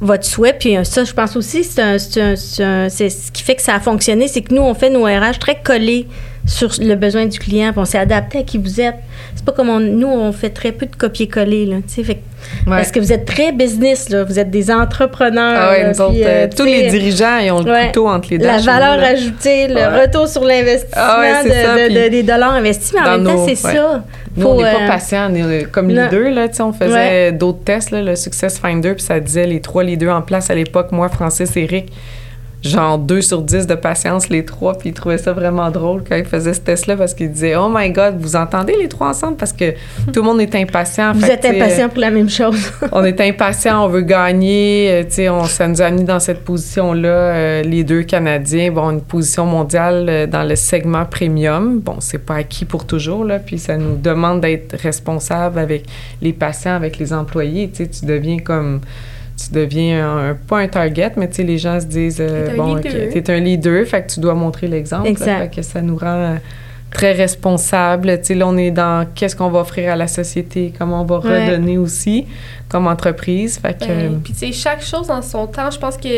votre souhait, puis ça, je pense aussi, c'est ce qui fait que ça a fonctionné, c'est que nous, on fait nos RH très collés sur le besoin du client, puis on s'est adapté à qui vous êtes. C'est pas comme on- nous, on fait très peu de copier-coller, là, tu sais, fait que- Ouais. parce que vous êtes très business, là, vous êtes des entrepreneurs. Ah ouais, là, nous autres, puis, euh, euh, tous les dirigeants, ils ont le ouais, couteau entre les dents. La valeur là. ajoutée, le retour sur l'investissement Ah ouais, c'est de- ça, de- puis de- des dollars investis, mais en même temps, c'est ça. Nous, Faut, on n'est pas euh, patients. Euh, Comme non. leader, là, tu sais, on faisait d'autres tests, là, le Success Finder, puis ça disait les trois leaders en place à l'époque, moi, Francis, Eric, genre 2 sur 10 de patience, les trois, puis ils trouvaient ça vraiment drôle quand ils faisaient ce test-là, parce qu'ils disaient « Oh my God, vous entendez les trois ensemble? » Parce que tout le monde est impatient. Vous Fait êtes impatient pour la même chose. on est impatient, on veut gagner. euh, tu sais, on, ça nous a mis dans cette position-là, euh, les deux Canadiens. Bon, une position mondiale euh, dans le segment premium. Bon, c'est pas acquis pour toujours, là. Puis ça nous demande d'être responsable avec les patients, avec les employés. Tu deviens comme. Tu deviens un, pas un target, mais tu sais, les gens se disent euh, bon, leader. ok, t'es un leader, fait que tu dois montrer l'exemple. Fait que ça nous rend euh, très responsables. Tu sais, là, on est dans qu'est-ce qu'on va offrir à la société, comment on va Ouais. redonner aussi comme entreprise. Fait que, Ben, Puis tu sais, chaque chose dans son temps, je pense que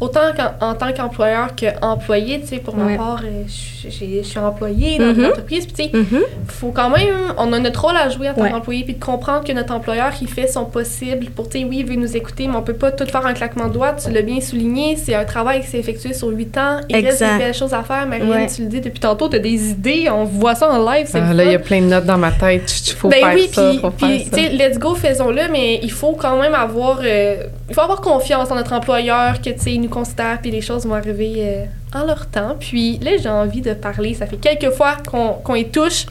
autant qu'en- en tant qu'employeur qu'employé, tu sais, pour ma part, euh, je suis employée dans une entreprise, puis tu sais, Mhm. faut quand même, on a notre rôle à jouer en tant Ouais. qu'employé, puis de comprendre que notre employeur, il fait son possible pour, tu sais, oui, il veut nous écouter, mais on peut pas tout faire en claquement de doigts. Tu l'as bien souligné, c'est un travail qui s'est effectué sur huit ans. Il reste Exact. des belles choses à faire. Marianne, Ouais. tu le dis depuis tantôt, tu as des idées, on voit ça en live, c'est Ah, là, il y a plein de notes dans ma tête. Il faut Ben faire oui, ça, puis, puis, tu sais, let's go, faisons-le, mais il faut quand même avoir, euh, il faut avoir confiance en notre employeur, que, tu sais, nous considère, puis les choses vont arriver euh, en leur temps. Puis là, j'ai envie de parler, ça fait quelques fois qu'on qu'on y touche,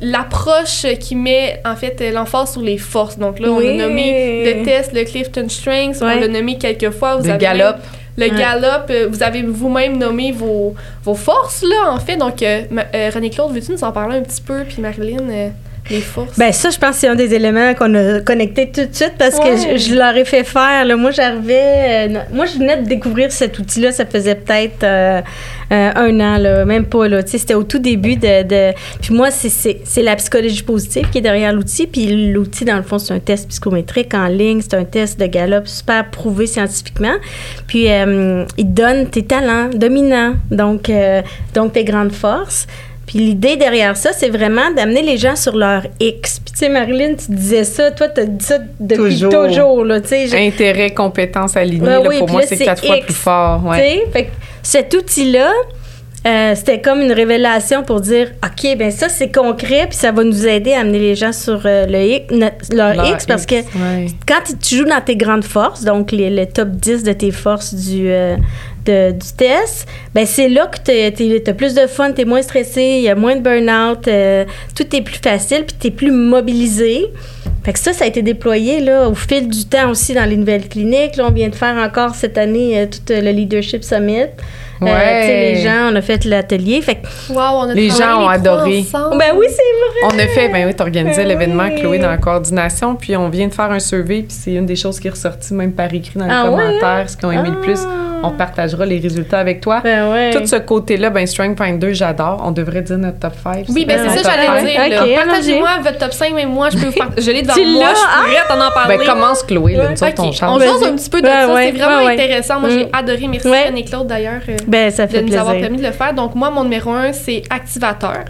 l'approche qui met, en fait, euh, l'emphase sur les forces. Donc là, on Oui. a nommé le test, le Clifton Strengths, on l'a nommé quelques fois. Vous Le avez galop. même- le Ouais. galop, euh, vous avez vous-même nommé vos, vos forces, là, en fait. Donc, euh, euh, René-Claude, veux-tu nous en parler un petit peu? Puis Marilyn, euh, les forces. Ben ça, je pense que c'est un des éléments qu'on a connecté tout de suite parce Ouais. que je, je leur ai fait faire. Là. Moi, j'arrivais... euh, moi, je venais de découvrir cet outil-là. Ça faisait peut-être euh, euh, un an, là, même pas. Là. C'était au tout début de... de- Puis moi, c'est- la psychologie positive qui est derrière l'outil. Puis l'outil, dans le fond, c'est un test psychométrique en ligne. C'est un test de Gallup super prouvé scientifiquement. Puis il donne tes talents dominants, donc, donc tes grandes forces. Puis l'idée derrière ça, c'est vraiment d'amener les gens sur leur X. Puis tu sais, Marilyn, tu disais ça, toi, tu as dit ça depuis Toujours. toujours, là, Intérêt, compétences alignées, Ouais, là, oui, pour moi, c'est quatre fois X. plus fort. Tu Ouais. sais, fait que cet outil-là, euh, c'était comme une révélation pour dire, OK, ben ça, c'est concret, puis ça va nous aider à amener les gens sur euh, le X, notre- leur, Leur X, parce que ouais. quand tu- tu joues dans tes grandes forces, donc les, le top 10 de tes forces du, euh, de- du test, ben c'est là que tu as plus de fun, tu es moins stressé, il y a moins de burn-out, euh, tout est plus facile, puis tu es plus mobilisé. Fait que ça, ça a été déployé là, au fil du temps aussi dans les nouvelles cliniques. Là, on vient de faire encore cette année euh, tout euh, le Leadership Summit. Euh, Ouais. les gens, on a fait l'atelier. Fait que, Wow, on a Les gens ont les adoré. ensemble. ben oui, c'est vrai. On a fait, ben oui, t'organisais Ben l'événement, oui. Chloé, dans la coordination, puis on vient de faire un survey, puis c'est une des choses qui est ressortie même par écrit dans les Ah ouais, commentaires, ce qu'ils ont aimé le plus. On partagera les résultats avec toi. Ben ouais. Tout ce côté-là, ben Strength Finder, j'adore. On devrait dire notre top 5. Oui, ben c'est ça, j'allais dire. là. Ok, Partagez-moi votre top 5, mais moi, je peux vous partager. Je l'ai devant Tu moi, l'as? je suis prête à en parler. Ben commence, Chloé, là, Ouais. nous autres, on jase un petit peu de Ouais, ça, ouais, c'est vraiment ouais, ouais. intéressant. Moi, j'ai Mm. adoré. Merci Ouais. Anne-Claude, d'ailleurs, euh, Ben, ça de nous avoir permis de le faire. Donc, moi, mon numéro 1, c'est activateur.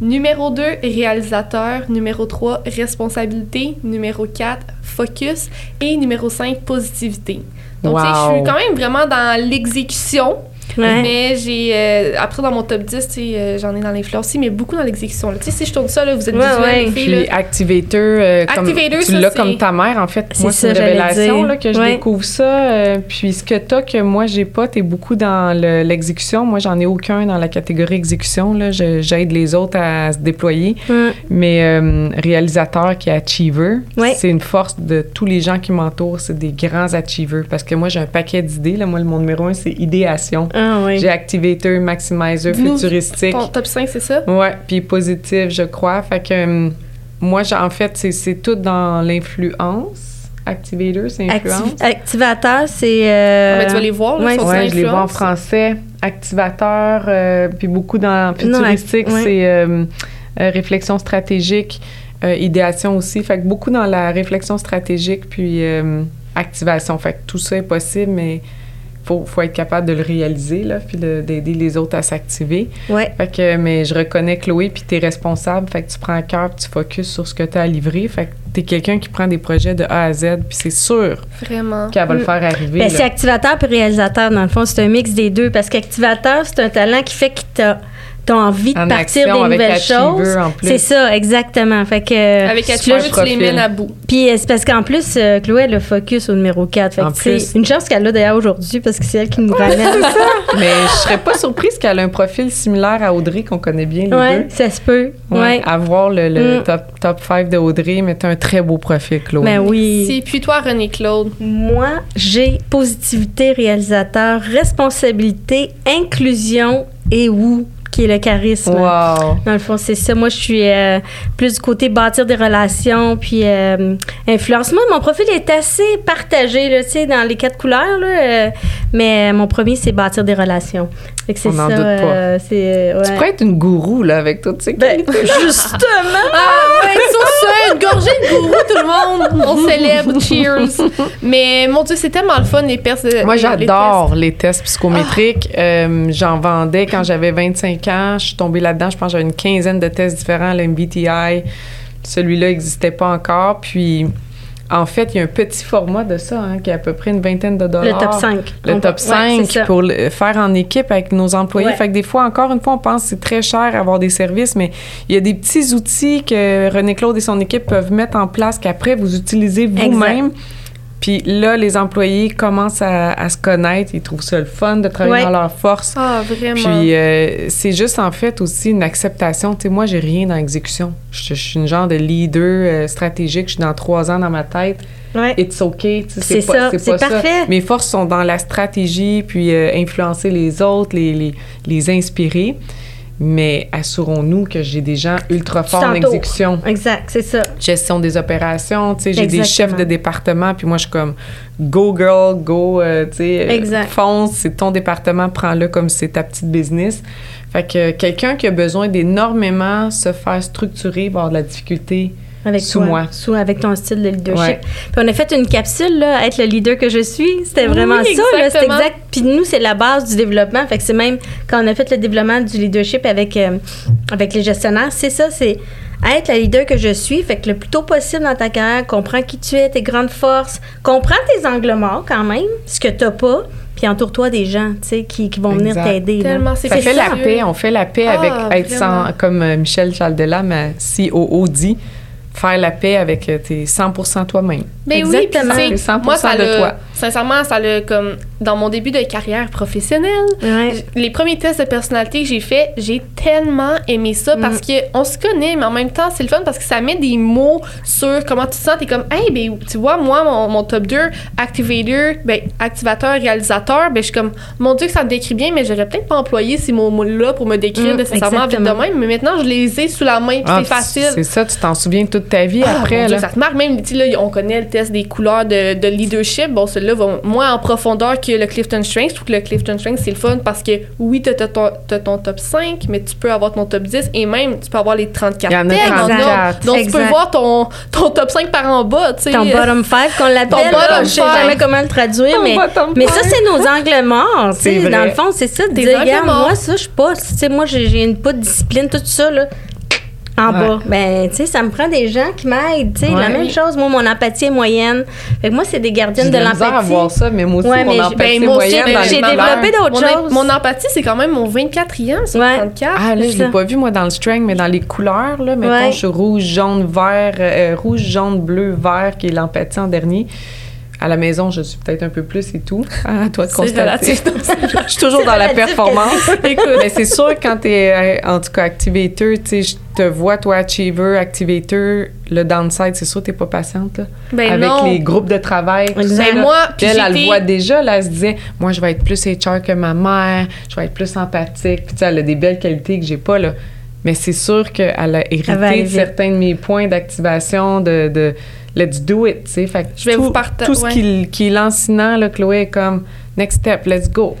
Numéro 2, réalisateur. Numéro 3, responsabilité. Numéro 4, focus. Et numéro 5, positivité. Donc, je suis quand même vraiment dans l'exécution. Ouais. Mais j'ai. euh, après, dans mon top 10, tu sais, euh, j'en ai dans l'influence aussi, mais beaucoup dans l'exécution. Tu sais, si je tourne ça, là, vous êtes Ouais, visuels, ouais. les filles, Puis là. Activator, euh, comme, Activator, tu l'as c'est- comme ta mère, en fait. C'est Moi, c'est une ça, j'allais révélation dire. là, que je Ouais. découvre ça. euh, puis ce que t'as que moi, j'ai pas, t'es beaucoup dans le- l'exécution. Moi, j'en ai aucun dans la catégorie exécution. Là. Je- J'aide les autres à se déployer. Mm. Mais euh, réalisateur qui est achiever, Ouais. c'est une force de tous les gens qui m'entourent. C'est des grands achievers. Parce que moi, j'ai un paquet d'idées. Là. Moi, le- mon numéro un, c'est idéation. Ah oui. J'ai activator, maximizer, Nous, futuristique. Ton top 5, c'est ça? Ouais, puis positif, je crois. Fait que euh, moi, en fait, c'est- tout dans l'influence. Activator, c'est influence. Activ- activateur, c'est. euh, Ah, ben, tu vas les voir, là, ouais, Ouais, je les vois en français. Activateur, euh, puis beaucoup dans futuristique, ouais. c'est euh, euh, réflexion stratégique, euh, idéation aussi. Fait que beaucoup dans la réflexion stratégique, puis euh, activation. Fait que tout ça est possible, mais faut, faut être capable de le réaliser, là, puis de- d'aider les autres à s'activer. Ouais. Fait que, mais je reconnais Chloé, puis t'es responsable. Fait que tu prends à cœur, puis tu focuses sur ce que tu as à livrer. Fait que t'es quelqu'un qui prend des projets de A à Z, puis c'est sûr Vraiment. qu'elle va le Mm. faire arriver. Ben, c'est activateur puis réalisateur, dans le fond, c'est un mix des deux. Parce qu'activateur, c'est un talent qui fait que t'as as envie de en partir action des avec nouvelles choses. en plus. C'est ça, exactement. Fait que, Avec Super Achiever, tu les profil. mènes à bout. Puis euh, c'est parce qu'en plus, euh, Chloé, elle a focus au numéro 4. Fait En que plus. une chance qu'elle a d'ailleurs aujourd'hui parce que c'est elle qui nous ramène. Mais je serais pas surprise qu'elle ait un profil similaire à Audrey, qu'on connaît bien les ouais, deux. ça se peut. Ouais, Ouais. Avoir le, le Mm. top, top 5 de Audrey, mais t'as un très beau profil, Chloé. Ben oui. Si, puis toi, René-Claude. Moi, j'ai positivité réalisateur, responsabilité, inclusion et où qui est le charisme. Wow. Dans le fond, c'est ça. Moi, je suis euh, plus du côté bâtir des relations, puis euh, influence. Moi, mon profil est assez partagé, là, tu sais, dans les quatre couleurs, là, euh, mais mon premier, c'est bâtir des relations. Fait que c'est On n'en ça. doute pas. euh, c'est, euh, Tu ouais. pourrais être une gourou, là, avec toutes ces Ben, justement! Ah, ben, sur ce, une gorgée de gourou, tout le monde. On célèbre. Cheers. Mais mon Dieu, c'est tellement le fun, les pertes. Moi, j'adore les, tests psychométriques. Euh, j'en vendais quand j'avais 25 ans. Je suis tombée là-dedans. Je pense que j'avais une quinzaine de tests différents, l'MBTI. Celui-là n'existait pas encore. Puis en fait, il y a un petit format de ça, hein, qui est à peu près une vingtaine de dollars. Le top 5. Le top 5 pour le faire en équipe avec nos employés. Fait que des fois, encore une fois, on pense que c'est très cher avoir des services, mais il y a des petits outils que René Claude et son équipe peuvent mettre en place qu'après, vous utilisez vous-même. Puis là, les employés commencent à, se connaître, ils trouvent ça le fun de travailler dans leur force. Ah, vraiment. Puis euh, c'est juste en fait aussi une acceptation. Tu sais, moi, j'ai rien dans l'exécution. Je, suis une genre de leader euh, stratégique. Je suis dans trois ans dans ma tête. Ouais. It's okay. C'est ça, c'est parfait. Mes forces sont dans la stratégie, puis euh, influencer les autres, les, les, les inspirer mais assurons-nous que j'ai des gens ultra forts en exécution. Exact, c'est ça. Gestion des opérations, tu sais, j'ai des chefs de département, puis moi, je suis comme go girl, go, euh, tu sais, fonce, c'est ton département, prends-le comme c'est ta petite business. Fait que quelqu'un qui a besoin d'énormément se faire structurer va avoir de la difficulté avec sous moi. Sous, avec ton style de leadership. Puis on a fait une capsule, là, être le leader que je suis. C'était vraiment ça. C'était exact. Puis nous, c'est la base du développement. Fait que c'est même quand on a fait le développement du leadership avec, euh, avec les gestionnaires, c'est ça, c'est être la leader que je suis. Fait que le plus tôt possible dans ta carrière, comprends qui tu es, tes grandes forces, comprends tes angles morts quand même, ce que t'as pas puis entoure-toi des gens, tu sais, qui, qui, vont venir t'aider. Tellement, c'est fait la paix. On fait la paix avec ah, être sans, comme euh, Michel Chaldela, ma COO, dit, faire la paix avec euh, tes 100% toi-même. Mais Exactement. oui, 100 moi, ça de toi. Sincèrement, ça le comme dans mon début de carrière professionnelle, les premiers tests de personnalité que j'ai fait, j'ai tellement aimé ça parce mm. que on se connaît, mais en même temps, c'est le fun parce que ça met des mots sur comment tu te sens. T'es comme, hey, ben, tu vois, moi, mon, top 2, activator, ben, activateur, réalisateur, ben, je suis comme, mon Dieu, que ça me décrit bien, mais j'aurais peut-être pas employé ces mots-là pour me décrire mm, nécessairement vite de même. Mais maintenant, je les ai sous la main, ah, c'est facile. C'est ça, tu t'en souviens toute ta vie ah, après. ça te marque même, tu là, on connaît le test des couleurs de, de leadership. Bon, celui-là va moins en profondeur que le Clifton Strength. Je trouve que le Clifton Strength, c'est le fun parce que oui, tu as, ton top 5, mais tu peux avoir ton top 10 et même tu peux avoir les 34 Il y en a 34. Donc, tu peux voir ton, ton top 5 par en bas. T'sais. Ton bottom 5 qu'on l'appelle. Ton bottom Je sais jamais comment le traduire, mais, mais ça, c'est nos angles morts. Dans le fond, c'est ça. De dire, moi, ça, je suis pas. Moi, j'ai une pas de discipline, tout ça. Là en bas. Ben, tu sais, ça me prend des gens qui m'aident. Tu sais, la même chose. Moi, mon empathie est moyenne. Fait que moi, c'est des gardiennes de l'empathie. à voir ça, mais moi aussi, mon empathie ben, est moyenne. J'ai développé d'autres choses. Mon empathie, c'est quand même mon 24e sur 34. Ah, là, je l'ai pas vu, moi, dans le strength, mais dans les couleurs, là. Mettons, je suis rouge, jaune, vert, euh, rouge, jaune, bleu, vert, qui est l'empathie en dernier. À la maison, je suis peut-être un peu plus et tout. À toi de constater. je suis toujours dans la performance. Mais c'est sûr, quand tu es, euh, en tout cas, activator, tu sais, je te vois, toi, achiever, activator, le downside, c'est sûr, tu n'es pas patiente, là. Ben Avec les groupes de travail. Ben moi, puis elle, elle le voit déjà, là, elle se disait, moi, je vais être plus HR que ma mère, je vais être plus empathique. Puis, tu sais, elle a des belles qualités que j'ai pas, là. Mais c'est sûr qu'elle a hérité de certains de mes points d'activation, de let's do it, tu sais. Fait je vais tout, vous partager. Tout ce qui, qui est lancinant, là, Chloé, est comme next step, let's go.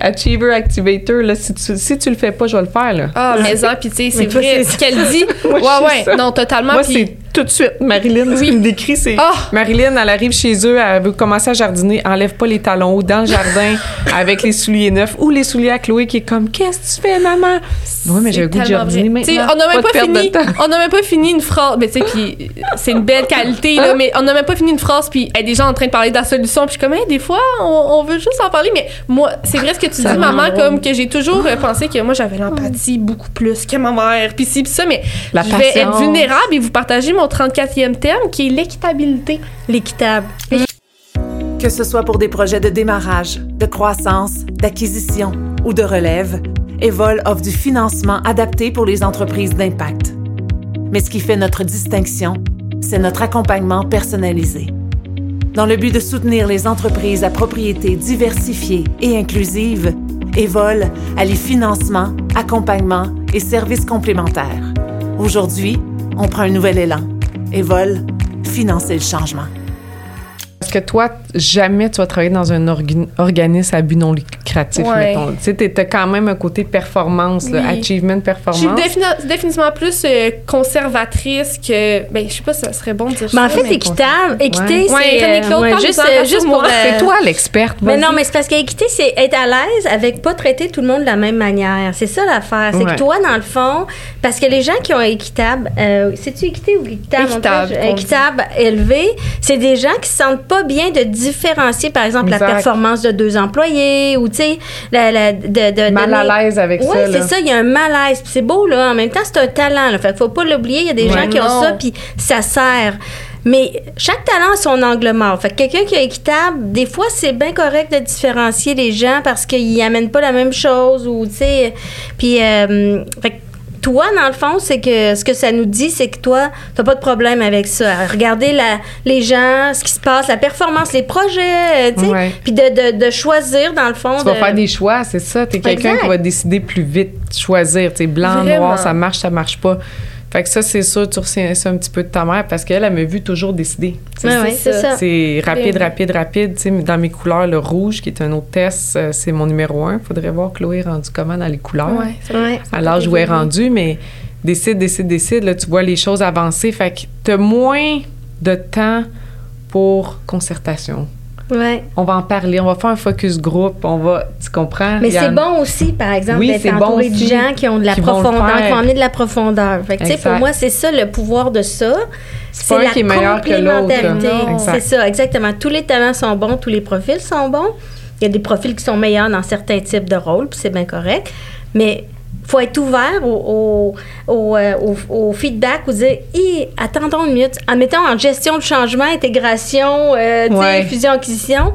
achiever, activator, là, si tu, si tu le fais pas, je vais le faire. Là. Ah, mais ça, puis tu sais, c'est vrai. Ce qu'elle dit, ouais, ouais, non, totalement. Moi, c'est tout de suite. Marilyn, oui. ce qui me décrit, c'est oh. Marilyn, elle arrive chez eux, elle veut commencer à jardiner, enlève pas les talons hauts dans le jardin avec les souliers neufs ou les souliers à Chloé qui est comme Qu'est-ce que tu fais, maman? Oui, mais j'ai le goût de jardiner maintenant. On n'a même pas, fini. On n'a même pas fini une phrase. Mais tu sais, puis c'est une belle qualité, là, mais on n'a même pas fini une phrase, puis a des gens en train de parler de la solution, puis je suis comme, hey, des fois, on, veut juste en parler, mais moi, c'est vrai ce que tu dis, maman, comme que j'ai toujours pensé que moi, j'avais l'empathie beaucoup plus que ma mère, puis si, puis ça, mais je vais être vulnérable et vous partager mon 34e terme qui est l'équitabilité. L'équitable. Que ce soit pour des projets de démarrage, de croissance, d'acquisition ou de relève, Evol offre du financement adapté pour les entreprises d'impact. Mais ce qui fait notre distinction, c'est notre accompagnement personnalisé. Dans le but de soutenir les entreprises à propriété diversifiée et inclusive, Evol allie financement, accompagnement et services complémentaires. Aujourd'hui, on prend un nouvel élan. Evol, financer le changement Parce que toi, jamais tu vas travailler dans un orga- organisme à but non lucratif, Ouais. mettons. Tu sais, t'as quand même un côté performance, là, Oui. achievement, Je suis performance. défini- définitivement plus euh, conservatrice que. Ben, je sais pas si ça serait bon de dire Mais en ça, fait, mais- équitable, équité, c'est... Ouais, Claude, ouais, juste, euh, juste pour... C'est euh, toi l'experte. Mais vas-y. non, mais c'est parce qu'équité, c'est être à l'aise avec pas traiter tout le monde de la même manière. C'est ça l'affaire. C'est Ouais. que toi, dans le fond, parce que les gens qui ont équitable, euh, c'est-tu équité ou équitable? Équitable, En équitable élevé, c'est des gens qui se sentent pas bien de différencier, par exemple, Exact. la performance de deux employés ou, tu sais, la, la- de, de Mal à l'aise avec oui, ça. là. c'est ça, il y a un malaise. Puis c'est beau, là. En même temps, c'est un talent. Là. Fait qu'il faut pas l'oublier. Il y a des Ouais. gens qui ont ça, puis ça sert. Mais chaque talent a son angle mort. Fait que quelqu'un qui est équitable, des fois, c'est bien correct de différencier les gens parce qu'ils amènent pas la même chose ou, tu sais. Puis, euh, fait que toi, dans le fond, c'est que ce que ça nous dit, c'est que toi, t'as pas de problème avec ça. Regardez la, les gens, ce qui se passe, la performance, les projets, euh, tu sais. Ouais. Puis de, de, de choisir, dans le fond. Tu vas de- faire des choix, c'est ça. T'es quelqu'un Exact. qui va décider plus vite, choisir. Tu blanc, Vraiment. noir, ça marche, ça marche pas. Fait que ça, c'est sûr, tu retiens ça un petit peu de ta mère parce qu'elle, elle m'a vu toujours décider. C'est ça. C'est rapide, rapide, rapide. Dans mes couleurs, le rouge, qui est un autre test, euh, c'est mon numéro un. Faudrait voir Chloé est rendue comment dans les couleurs. Ouais, ça- Ouais. À l'âge où elle est rendue, mais décide, décide, décide. Là, tu vois les choses avancer. Fait que t'as moins de temps pour concertation. Ouais. On va en parler, on va faire un focus groupe, on va, tu comprends? Mais c'est bon aussi, par exemple, Oui, d'être bon de gens qui ont de la qui profondeur, qui vont amener de la profondeur. Fait que, tu sais, pour moi, c'est ça le pouvoir de ça. C'est la qui est meilleur complémentarité. C'est ça, exactement. Tous les talents sont bons, tous les profils sont bons. Il y a des profils qui sont meilleurs dans certains types de rôles, puis c'est bien correct. Mais faut être ouvert au, au, au, euh, au- au feedback ou dire Hi, attendons une minute. En mettant en gestion de changement, intégration, euh, Ouais. fusion-acquisition,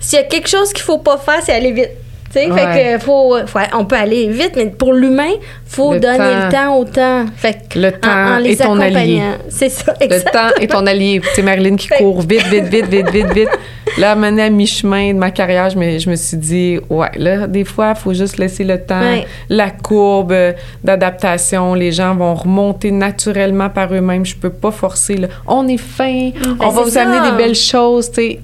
s'il y a quelque chose qu'il faut pas faire, c'est aller vite. Tu sais, Ouais. fait que faut, faut- on peut aller vite, mais pour l'humain, faut Le donner temps. le temps au temps. Fait que Le temps en, les est ton allié. C'est ça, Le temps est ton allié. Sais, Marilyn qui court vite, vite, vite, vite, vite, vite. Là, à mener à mi-chemin de ma carrière, je me, je me suis dit, ouais, là, des fois, il faut juste laisser le temps, Ouais. la courbe d'adaptation. Les gens vont remonter naturellement par eux-mêmes. Je peux pas forcer. là. On est fin, on Ben, va c'est vous ça. amener des belles choses, tu sais.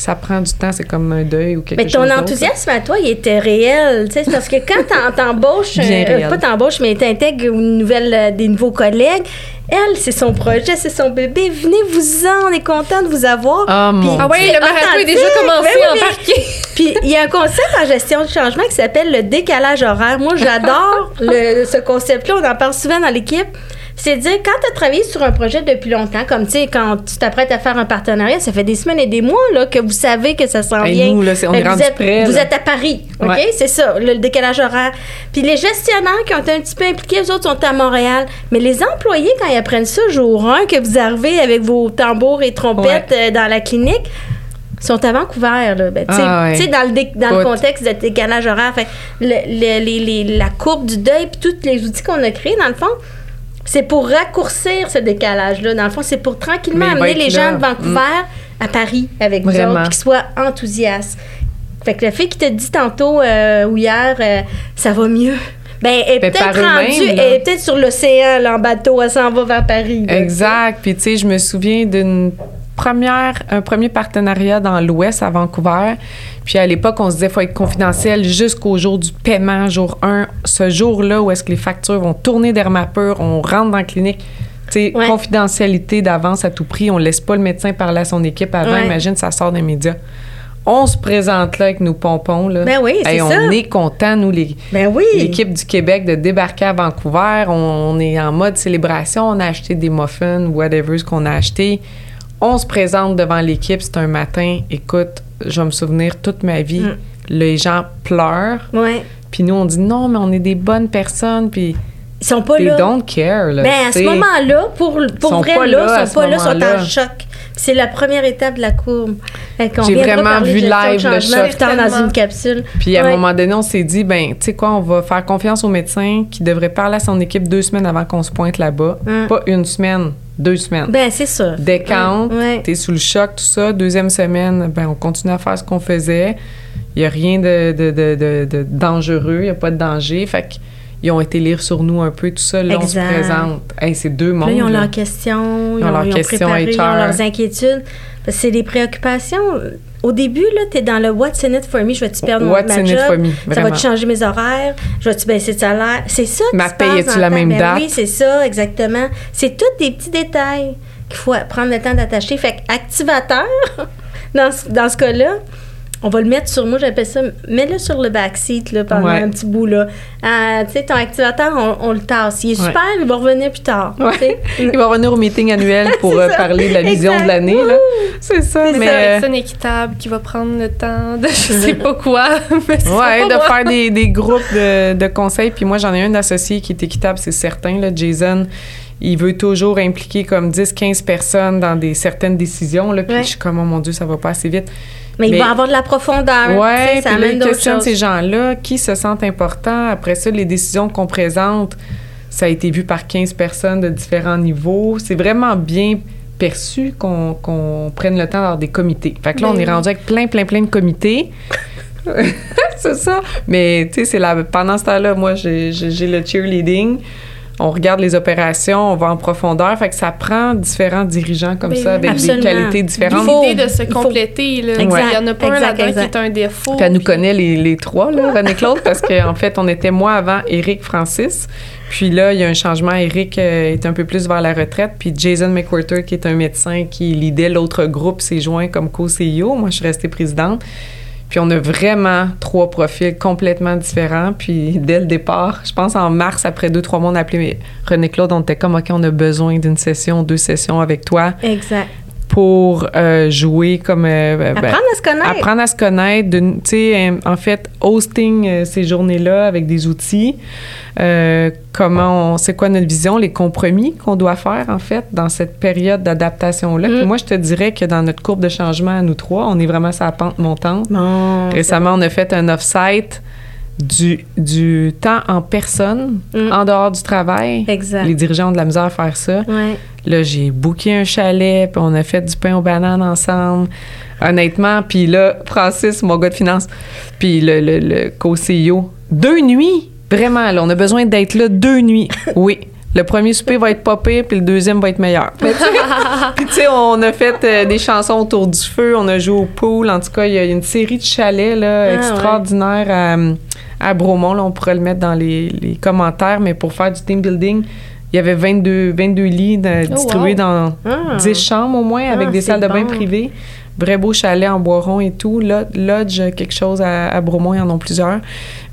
Ça prend du temps, c'est comme un deuil ou quelque Mais chose ton d'autre. enthousiasme à toi, il était réel. Tu sais, c'est parce que quand t'embauches, euh, pas t'embauches, mais t'intègres une nouvelle, euh, des nouveaux collègues, elle, c'est son projet, c'est son bébé. Venez-vous-en, on est content de vous avoir. Ah, mon Ah C'est le marathon est déjà commencé Ben oui, à mais- embarquer. Puis il y a un concept en gestion du changement qui s'appelle le décalage horaire. Moi, j'adore ce concept-là. On en parle souvent dans l'équipe. C'est dire, quand tu as travaillé sur un projet depuis longtemps, comme tu sais, quand tu t'apprêtes à faire un partenariat, ça fait des semaines et des mois là, que vous savez que ça s'en vient. nous, là, on est rendu vous êtes, près, Vous là. êtes à Paris, OK? Ouais. C'est ça, le, le décalage horaire. Puis les gestionnaires qui ont été un petit peu impliqués, eux autres sont à Montréal. Mais les employés, quand ils apprennent ça jour 1, que vous arrivez avec vos tambours et trompettes euh, dans la clinique, sont à Vancouver. Là. Ben, tu sais- Ah ouais. tu sais, dans le, dans contexte de décalage horaire, fait, le- le- les- les- la courbe du deuil, puis tous les outils qu'on a créés, dans le fond, c'est pour raccourcir ce décalage-là. Dans le fond, c'est pour tranquillement Mais amener les gens de Vancouver à Paris avec vous Vraiment. autres, qu'ils soient enthousiastes. Fait que la fille qui te dit tantôt euh, ou hier, euh, ça va mieux. Ben, elle est Ben, peut-être rendue, elle est peut-être sur l'océan, là, en bateau, elle s'en va vers Paris. là, Exact. Puis, tu sais, je me souviens d'une première, un premier partenariat dans l'Ouest à Vancouver. Puis, à l'époque, on se disait qu'il faut être confidentiel jusqu'au jour du paiement, jour 1. Ce jour-là où est-ce que les factures vont tourner d'Hermapur, on rentre dans la clinique. Tu sais, Ouais. confidentialité d'avance à tout prix. On laisse pas le médecin parler à son équipe avant. Ouais. Imagine, ça sort des médias. On se présente là avec nos pompons. Là. Ben oui, c'est Hey, on ça. est content, nous, les, Ben oui. l'équipe du Québec de débarquer à Vancouver. On, on est en mode célébration. On a acheté des muffins, whatever ce qu'on a acheté. On se présente devant l'équipe. C'est un matin. Écoute, je vais me souvenir toute ma vie. Mm. Les gens pleurent. Ouais. Puis nous, on dit non, mais on est des bonnes personnes. Puis Ils sont pas they là. don't care. Là, Ben, à ce moment-là, pour, pour Sont vrai, pas là, sont pas là, ils sont en choc. C'est la première étape de la courbe. J'ai vraiment vu live le choc. dans une capsule. Puis à Ouais. un moment donné, on s'est dit, ben, tu sais quoi, on va faire confiance au médecin qui devrait parler à son équipe deux semaines avant qu'on se pointe là-bas. Mm. Pas une semaine, deux semaines. Ben, c'est ça. décante, Ouais. t'es sous le choc, tout ça. Deuxième semaine, ben, on continue à faire ce qu'on faisait. Il n'y a rien de, de, de, de- dangereux, il n'y a pas de danger. Fait qu'ils ont été lire sur nous un peu, tout ça. Là, on se Exact. présente. Hey, c'est deux mondes. Là, ils ont leurs questions, ils, Ils ont leurs ils ont questions préparé, ils ont leurs inquiétudes. Parce que c'est des préoccupations. Au début, là, tu es dans le What's in it for me? Je vais-tu perdre mon, What's ma in job? it for me, Ça va-tu changer mes horaires? Je vais-tu baisser de salaire? C'est ça qui Ma paye, est-tu la temps. même Ben date? Oui, c'est ça, exactement. C'est tous des petits détails qu'il faut prendre le temps d'attacher. Fait qu'activateur, dans ce, dans ce cas-là, on va le mettre sur, moi j'appelle ça, mets-le sur le backseat là, pendant Ouais. un petit bout. là. Ah, tu sais, ton activateur, on, on le tasse. Il est Ouais. super, il va revenir plus tard. Il va revenir au meeting annuel pour C'est euh, parler de la vision Exact. de l'année. là. C'est ça, C'est mais... ça, euh, personne équitable qui va prendre le temps de je sais pas quoi. mais Ouais, de moi. faire des, des groupes de, de conseils. Puis moi, j'en ai un associé qui est équitable, c'est certain. Là, Jason, il veut toujours impliquer comme 10, 15 personnes dans des certaines décisions. Là, puis Ouais. je suis comme, oh mon Dieu, ça va pas assez vite. Mais, il Mais- va avoir de la profondeur. sais, ça amène il questionne ces gens-là qui se sentent importants. Après ça, les décisions qu'on présente, ça a été vu par 15 personnes de différents niveaux. C'est vraiment bien perçu qu'on qu'on prenne le temps d'avoir des comités. Fait que là, Ben on est oui. rendu avec plein, plein, plein de comités. c'est ça. Mais, tu sais, pendant ce temps-là, moi, j'ai le cheerleading. On regarde les opérations, on va en profondeur. Fait que ça prend différents dirigeants comme ça, avec Absolument. des qualités différentes. faut- L'idée de se il faut- compléter, là. Exact, Il y en a pas un exact, là-dedans qui est un défaut. Puis elle nous connaît les, les trois, là, René-Claude, parce qu'en fait, on était moi avant Eric Francis. Puis là, il y a un changement. Eric euh, est un peu plus vers la retraite. Puis Jason McWhirter, qui est un médecin qui lidait l'autre groupe, s'est joint comme co-CEO. Moi, je suis restée présidente. Puis on a vraiment trois profils complètement différents. Puis dès le départ, je pense en mars, après deux, trois mois, on a appelé René-Claude. On était comme, OK, on a besoin d'une session, deux sessions avec toi Exact. Pour euh, jouer comme... euh, ben, Apprendre à se connaître. Apprendre à se connaître, tu sais, euh, en fait, hosting ces journées-là avec des outils, comment on, c'est quoi notre vision, les compromis qu'on doit faire, en fait, dans cette période d'adaptation-là. Mm. Moi, je te dirais que dans notre courbe de changement à nous trois, on est vraiment sur la pente montante. Bon. Récemment, on a fait un off-site du, du temps en personne, Mm. en dehors du travail. Exact. Les dirigeants ont de la misère à faire ça. Ouais. Là, j'ai booké un chalet, puis on a fait du pain aux bananes ensemble. Honnêtement, puis là, Francis, mon gars de finance, puis le, le, le co-CEO, deux nuits, vraiment, là, on a besoin d'être là deux nuits. Oui. Le premier souper va être pire, puis le deuxième va être meilleur. Puis tu sais, on a fait euh, des chansons autour du feu, on a joué au pool. En tout cas, il y a une série de chalets là, Ah, extraordinaires à, à Bromont. Là, on pourrait le mettre dans les, les commentaires, mais pour faire du team building, il y avait 22, 22 lits de- Oh, distribués wow. dans Ah. 10 chambres au moins, avec Ah, des salles de bain bon. privées. Vrai beau chalet en bois rond et tout. Lo- Lodge, quelque chose à, à Bromont, ils en ont plusieurs.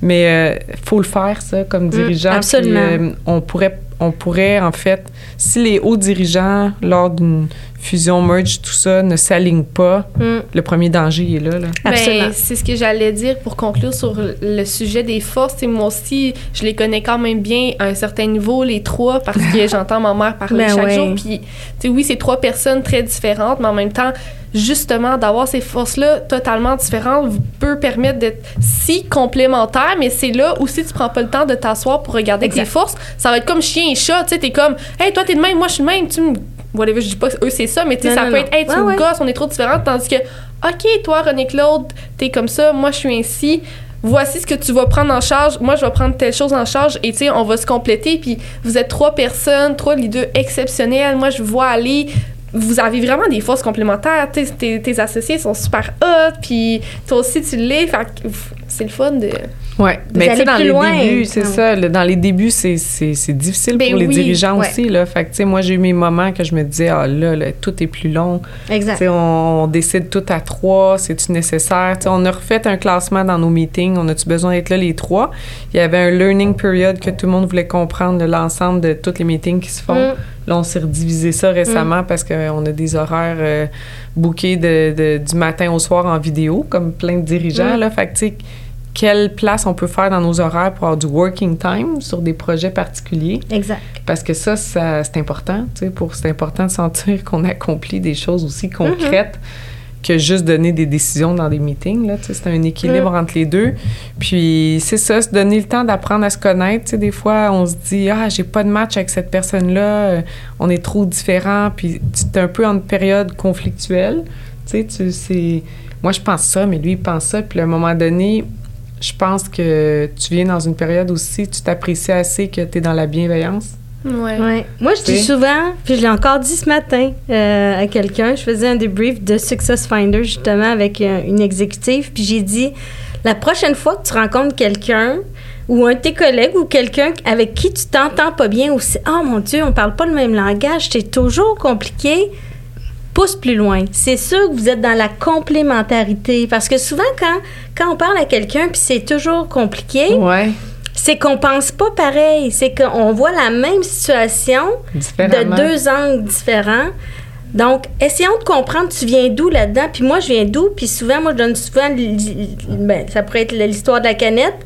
Mais il faut le faire, ça, comme dirigeant. Puis, absolument. euh, on, pourrait, on pourrait, en fait, si les hauts dirigeants, lors d'une fusion, merge, tout ça, ne s'alignent pas, Mm. le premier danger, il est là. là. Absolument. Ben, c'est ce que j'allais dire pour conclure sur le sujet des forces. Et moi aussi, je les connais quand même bien à un certain niveau, les trois, parce que j'entends ma mère parler Ben chaque ouais. jour. Puis, tu sais, oui, c'est trois personnes très différentes, mais en même temps, justement, d'avoir ces forces-là totalement différentes vous peut permettre d'être si complémentaires, mais c'est là où si tu prends pas le temps de t'asseoir pour regarder Exact. tes forces, ça va être comme chien et chat. Tu sais, t'es comme, hey, toi, t'es de même, moi, je suis de même, tu me. Whatever, je dis pas que eux, c'est ça, mais tu sais, ça non, peut non. être, hey, tu Ouais, me ouais. gosses, on est trop différentes, tandis que, OK, toi, René-Claude, t'es comme ça, moi, je suis ainsi. Voici ce que tu vas prendre en charge. Moi, je vais prendre telle chose en charge. Et tu sais, on va se compléter. Puis vous êtes trois personnes, trois leaders exceptionnels. Moi, je vois aller. Vous avez vraiment des forces complémentaires. Tes, tes associés sont super hot. Puis toi aussi, tu l'es. C'est le fun de. Vous mais tu sais, dans les loin. débuts, c'est ça. le- dans les débuts, c'est, c'est, c'est difficile Ben pour les oui, dirigeants ouais. aussi. Là. Fait que, tu sais, moi, j'ai eu mes moments que je me disais, ah là, là, tout est plus long. Exact. on, on décide tout à trois, c'est-tu nécessaire? Tu sais, on a refait un classement dans nos meetings, on a-tu besoin d'être là les trois? Il y avait un learning period que tout le monde voulait comprendre de l'ensemble de tous les meetings qui se font. Mm. Là, on s'est redivisé ça récemment parce qu'on a des horaires euh, bookés de, de- du matin au soir en vidéo, comme plein de dirigeants. Mm. Là. Fait que, tu sais, quelle place on peut faire dans nos horaires pour avoir du working time sur des projets particuliers? Exact. Parce que ça, ça c'est important, tu sais, pour c'est important de sentir qu'on accomplit des choses aussi concrètes que juste donner des décisions dans des meetings, là, c'est un équilibre entre les deux. Puis c'est ça, se donner le temps d'apprendre à se connaître, tu sais, des fois, on se dit « Ah, j'ai pas de match avec cette personne-là, euh, on est trop différents », puis tu es un peu en période conflictuelle, tu sais, tu c'est... Moi, je pense ça, mais lui, il pense ça, puis à un moment donné, je pense que tu viens dans une période aussi, tu t'apprécies assez que tu es dans la bienveillance. Ouais. Ouais. Moi, je dis souvent, puis je l'ai encore dit ce matin euh, à quelqu'un, je faisais un débrief de Success Finder justement avec euh, une exécutive, puis j'ai dit la prochaine fois que tu rencontres quelqu'un ou un de tes collègues ou quelqu'un avec qui tu t'entends pas bien ou c'est oh mon dieu, on parle pas le même langage, c'est toujours compliqué. Pousse plus loin. C'est sûr que vous êtes dans la complémentarité parce que souvent quand quand on parle à quelqu'un puis c'est toujours compliqué, Ouais, c'est qu'on pense pas pareil, c'est qu'on voit la même situation de deux angles différents. Donc, essayons de comprendre, tu viens d'où là-dedans, puis moi, je viens d'où, puis souvent, moi, je donne souvent, ben, ça pourrait être l'histoire de la canette.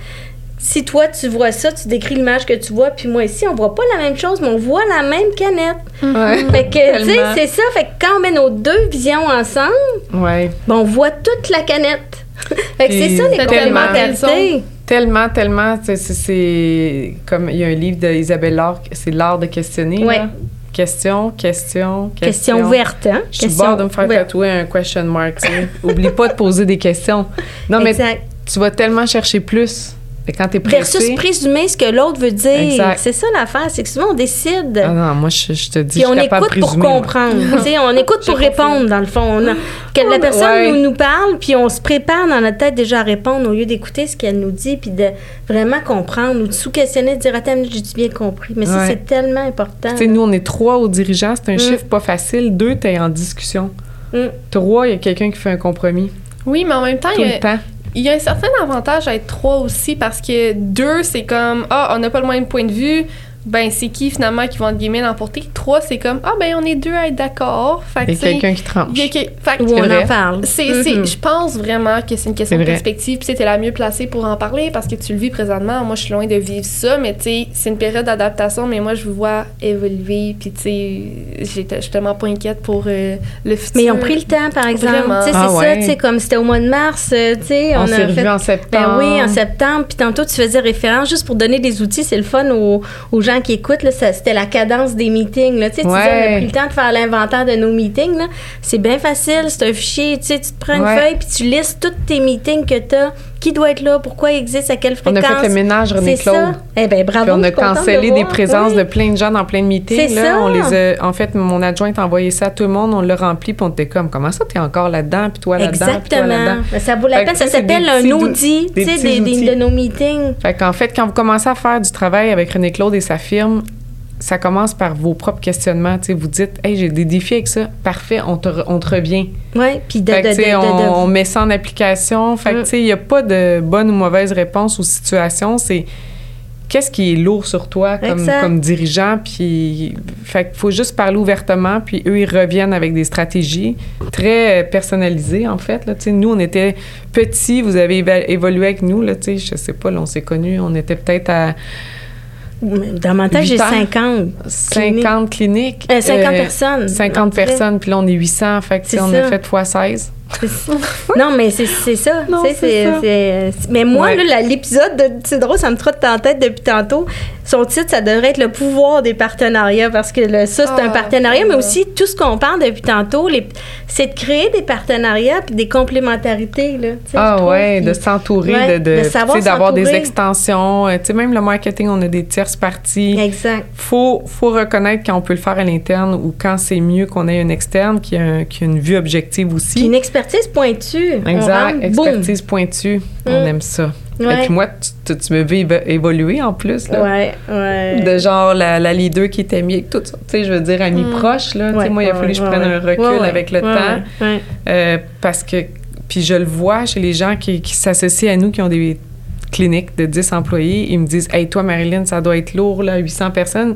Si toi, tu vois ça, tu décris l'image que tu vois, puis moi ici, on voit pas la même chose, mais on voit la même canette. Ouais. Fait que, tu sais, c'est ça. Fait que quand on met nos deux visions ensemble, Ouais. ben, on voit toute la canette. fait que c'est ça, les complémentarités. Tellement, tellement. c'est- comme il y a un livre d'Isabelle Laure, c'est l'art de questionner. Ouais. là. Question, question, question. Question ouverte, hein? Je suis bord de me faire ouverte. tatouer un question mark. Oublie pas de poser des questions. Non, mais tu vas tellement chercher plus. Et quand t'es pressé. Versus présumer ce que l'autre veut dire. C'est ça l'affaire, c'est que souvent on décide. Ah non, moi, je, je te dis, Puis je on écoute pour comprendre. Tu sais, on écoute pour répondre, dans le fond. On a- que la Oh, personne ouais. nous, nous parle, puis on se prépare dans notre tête déjà à répondre au lieu d'écouter ce qu'elle nous dit, puis de vraiment comprendre ou de sous-questionner, de dire Attends, j'ai-tu bien compris? Mais ça, Ouais. c'est tellement important. Tu sais, nous, on est trois aux dirigeants. C'est un Mm. chiffre pas facile. Deux, t'es en discussion. Mm. Trois, il y a quelqu'un qui fait un compromis. Oui, mais en même temps, Tout il y a- le temps. Il y a un certain avantage à être trois aussi parce que deux, c'est comme Ah, on n'a pas le même point de vue. Ben, c'est qui finalement qui va entre guillemets l'emporter? Trois, c'est comme Ah, ben, on est deux à être d'accord. Fait que, Il y a quelqu'un qui tranche. il y a que- fait que- Où on vrai. en parle. c'est, c'est- Mhm. je pense vraiment que c'est une question de perspective. Puis, t'es la mieux placée pour en parler parce que tu le vis présentement. Moi, je suis loin de vivre ça, mais tu sais, c'est une période d'adaptation. Mais moi, je vous vois évoluer. Puis, tu sais, j'étais- je suis tellement pas inquiète pour euh, le futur. Mais ils ont pris le temps, par exemple. Vraiment. Tu sais, c'est Ah ça, tu sais, comme c'était au mois de mars, euh, tu sais, On, on, s'est fait en Ben septembre. oui, en septembre. Puis tantôt, tu faisais référence, juste pour donner des outils, c'est le fun aux, aux gens qui écoutent. C'était la cadence des meetings. Là. Tu sais, tu disais, on a pris le temps de faire l'inventaire de nos meetings. là. C'est bien facile, c'est un fichier. Tu sais, tu te prends une feuille puis tu listes tous tes meetings que tu as. Qui doit être là, pourquoi ils existent, à quelle On fréquence. a fait le ménage, René C'est Claude. ça. Eh bien, bravo. Puis on a cancellé de des présences Oui. de plein de gens dans plein de meetings. C'est là. ça. On les a, en fait, mon adjointe a envoyé ça à tout le monde, on l'a rempli, puis on était comme, comment ça, t'es encore là-dedans, puis toi là-dedans, puis toi Exactement. là-dedans? Mais Ça vaut la Fait peine. Ça s'appelle un audit tu sais, de nos meetings. Fait qu'en fait, quand vous commencez à faire du travail avec René Claude et sa firme, ça commence par vos propres questionnements. Vous dites, hey, j'ai des défis avec ça. Parfait, on te, re- on te revient. Oui, puis de, Fait on, met ça en application. Fait Mm. il n'y a pas de bonne ou mauvaise réponse aux situations. C'est qu'est-ce qui est lourd sur toi comme, comme dirigeant? Puis, fait faut juste parler ouvertement. Puis, eux, ils reviennent avec des stratégies très personnalisées, en fait. Là. Nous, on était petits. Vous avez évolué avec nous. Là, je sais pas, là, on s'est connus. On était peut-être à Dans mon temps, j'ai Huit ans. 50. 50 cliniques. Euh, 50 Euh, personnes. 50 on dirait. personnes, puis là, on est 800. Fait que, C'est on ça. a fait fois 16. C'est ça. Non, mais c'est c'est ça. Non, Mais moi, Ouais. l'épisode, de- c'est drôle, ça me trotte en tête depuis tantôt. Son titre, ça devrait être Le pouvoir des partenariats parce que le- ça, c'est un Ah, partenariat, mais aussi tout ce qu'on parle depuis tantôt, c'est de créer des partenariats puis des complémentarités. Là, Ah trouve, ouais, de s'entourer, Ouais, de, de, d'avoir des extensions. Euh, Tu sais, même le marketing, on a des tierces parties. Exact. Faut, faut reconnaître quand on peut le faire à l'interne ou quand c'est mieux qu'on ait une externe qui a, un- qui a une vue objective Puis aussi. une expertise pointue. Exact, rentre, boum. expertise pointue. On Mm. aime ça. Ouais. Et puis moi, tu, me évo- évoluer en plus. Là. Ouais, ouais. De genre la, la leader qui était avec tout ça. Tu sais, je veux dire, amie Mm. proche. Là. Ouais, moi, il a fallu que je prenne un recul avec le temps. Euh, parce que, puis je le vois chez les gens qui, qui s'associent à nous, qui ont des cliniques de 10 employés, ils me disent Hey, toi, Marilyn, ça doit être lourd, là, 800 personnes.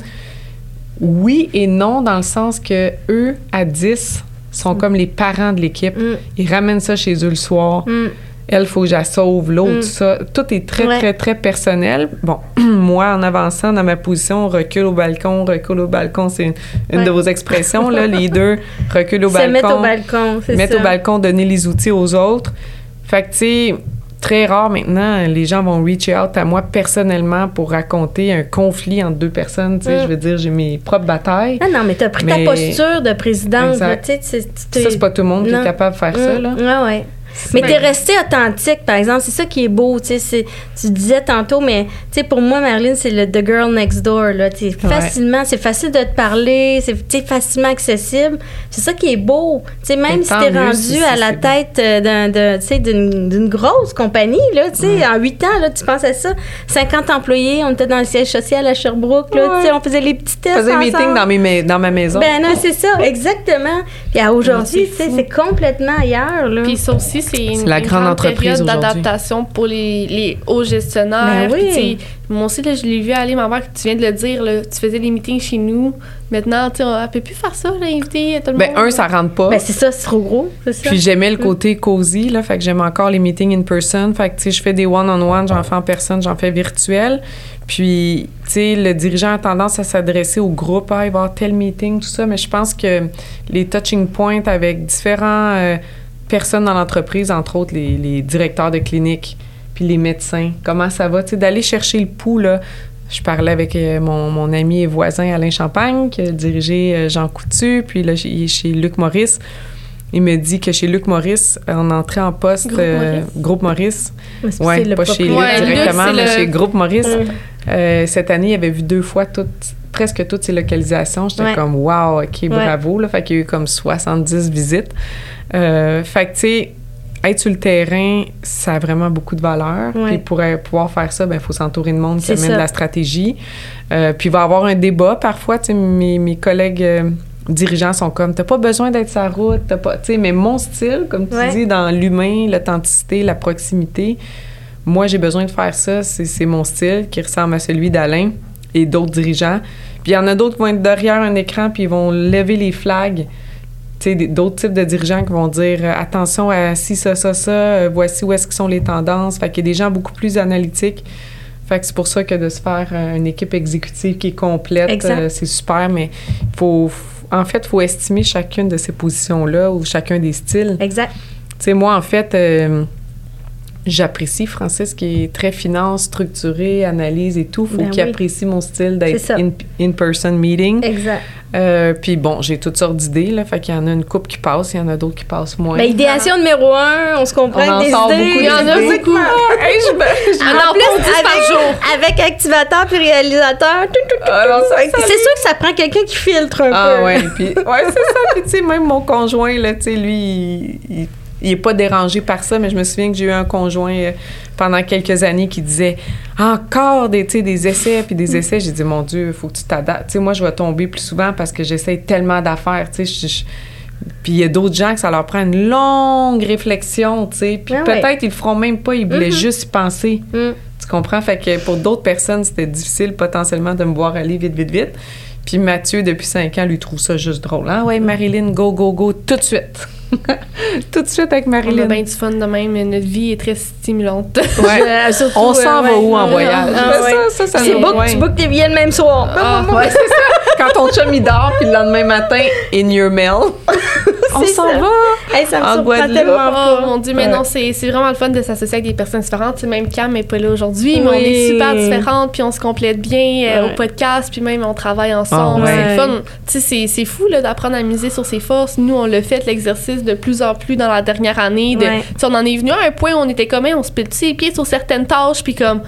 Oui et non, dans le sens que eux, à 10, sont comme les parents de l'équipe. Mm, Ils ramènent ça chez eux le soir. mm. Elle, faut que je la sauve, l'autre, Mm. ça. Tout est très, Ouais. très, très personnel. Bon, moi, en avançant dans ma position, recule au balcon, recule au balcon, c'est une, une de vos expressions, là, les deux, recule au Se balcon mettre au balcon, c'est mettre ça. au balcon, donner les outils aux autres. Fait que, tu sais, très rare maintenant, les gens vont reach out à moi personnellement pour raconter un conflit entre deux personnes. Tu sais, Mm. je veux dire, j'ai mes propres batailles. Ah non, mais t'as pris Mais- ta posture de présidente. Là, tu sais, Ça, c'est pas tout le monde qui est capable de faire ça, là. Mm, ouais, ouais. Mais t'es resté authentique, par exemple. C'est ça qui est beau, tu sais. c'est- Tu disais tantôt, mais pour moi, Marilyn, c'est le The Girl Next Door, là. Facilement, c'est facile de te parler, c'est facilement accessible. C'est ça qui est beau. Tu sais, même si t'es rendu si- à la tête euh, d'une grosse compagnie, là, tu sais, en huit ans, là, tu penses à ça. 50 employés, on était dans le siège social à Sherbrooke, là, tu sais, on faisait les petits tests Je faisais des ensemble. meetings dans, mes ma- dans ma maison. Ben non, c'est ça, exactement. Puis aujourd'hui, c'est complètement ailleurs, là. Puis ça aussi, c'est une, grande entreprise période d'adaptation pour les, les hauts gestionnaires. Ben oui. Moi aussi, là, je l'ai vu aller, ma mère, tu viens de le dire, là, tu faisais les meetings chez nous. Maintenant, tu sais, on ne peut plus faire ça, là, inviter tout le Ben, monde. un, ça rentre pas. Ben, c'est ça, c'est trop gros, ça. Puis j'aimais le côté cosy, là, fait que j'aime encore les meetings in person. Fait que, tu sais, je fais des one-on-one, j'en fais en personne, j'en fais virtuel. Puis, tu sais, le dirigeant a tendance à s'adresser au groupe, ah, il va y avoir tel meeting, tout ça. Mais je pense que les touching points avec différents euh, personnes dans l'entreprise, entre autres les, les directeurs de clinique, puis les médecins, comment ça va, tu sais, d'aller chercher le pouls, là. Je parlais avec euh, mon, mon ami et voisin Alain Champagne, qui a dirigé euh, Jean Coutu, puis là, il est chez Luc Maurice. Il me dit que chez Luc Maurice, en entrée en poste, Groupe euh, Maurice. Groupe le pas chez Luc. Ouais, directement, mais le- chez Groupe Maurice. Euh, cette année, il avait vu deux fois toutes, presque toutes ses localisations. J'étais Ouais. comme, wow, OK, bravo. Là, fait qu'il y a eu comme 70 visites. Euh, fait que, tu sais, être sur le terrain, ça a vraiment beaucoup de valeur. Ouais. Puis pour pouvoir faire ça, il faut s'entourer de monde qui amène ça. de la stratégie. Euh, puis il va y avoir un débat parfois. Tu sais, mes, mes collègues euh, dirigeants sont comme, t'as pas besoin d'être sa route, t'as pas... Tu sais, mais mon style, comme tu Ouais. dis, dans l'humain, l'authenticité, la proximité, moi, j'ai besoin de faire ça. C'est c'est mon style qui ressemble à celui d'Alain et d'autres dirigeants. Puis il y en a d'autres qui vont être derrière un écran puis ils vont lever les flags. D'autres types de dirigeants qui vont dire euh, attention à ci, ça, ça, ça, euh, voici où est-ce que sont les tendances. Fait qu'il y a des gens beaucoup plus analytiques. Fait que c'est pour ça que de se faire euh, une équipe exécutive qui est complète, euh, c'est super, mais faut, en fait, il faut estimer chacune de ces positions-là ou chacun des styles. Exact. Tu sais, moi, en fait, euh, j'apprécie Francis qui est très finance, structuré, analyse et tout. Faut Ben qu'il oui. apprécie mon style d'être in- in-person meeting. Exact. Euh, puis bon, j'ai toutes sortes d'idées, là. Fait qu'il y en a une coupe qui passe, il y en a d'autres qui passent moins. Ben, idéation numéro un, on se comprend On en avec des sort idées. beaucoup Il y en a beaucoup. Hey, je me- je- Un En plus, 10 par avec, jour. avec activateur puis réalisateur. Ah c'est sûr que ça prend quelqu'un qui filtre un Ah peu. ouais, puis ouais, c'est ça. Puis tu sais, même mon conjoint, là, tu sais, lui, il, il- il est pas dérangé par ça, mais je me souviens que j'ai eu un conjoint euh, pendant quelques années qui disait encore des, essais puis des essais. J'ai dit, mon Dieu, faut que tu t'adaptes. Moi, je vais tomber plus souvent parce que j'essaie tellement d'affaires, puis il y a d'autres gens que ça leur prend une longue réflexion. Puis Ah ouais. peut-être ils le feront même pas, ils voulaient Mhm. juste y penser. Mm. Tu comprends? Fait que pour d'autres personnes, c'était difficile potentiellement de me voir aller vite, vite, vite. Puis Mathieu, depuis cinq ans, lui trouve ça juste drôle. Ah ouais, Marilyn, go, go, go, tout de suite. tout de suite avec On a Marilyn. bien du fun de même, mais notre vie est très stimulante. Ouais. Euh, surtout, On s'en euh, va ouais. où en Ah, voyage? ah, ouais. Ça, ça, ça C'est book, tu bookes tes billets le même soir. Ah, ouais, c'est ça. Quand ton chum, il dort, puis le lendemain matin, in your mail. On C'est s'en va. Hey, ça me En surprend tellement Oh pas. mon Dieu, mais Ouais. non, c'est c'est vraiment le fun de s'associer avec des personnes différentes. Sais, même Cam n'est pas là aujourd'hui, mais on est super différentes, puis on se complète bien euh, Ouais. au podcast, puis même on travaille ensemble. Ah, ouais. C'est le fun. Tu sais, c'est- c'est fou là, d'apprendre à miser sur ses forces. Nous, on l'a fait, l'exercice, de plus en plus dans la dernière année. De, Ouais. on en est venu à un point où on était comme, on se pète les pieds sur certaines tâches, puis comme...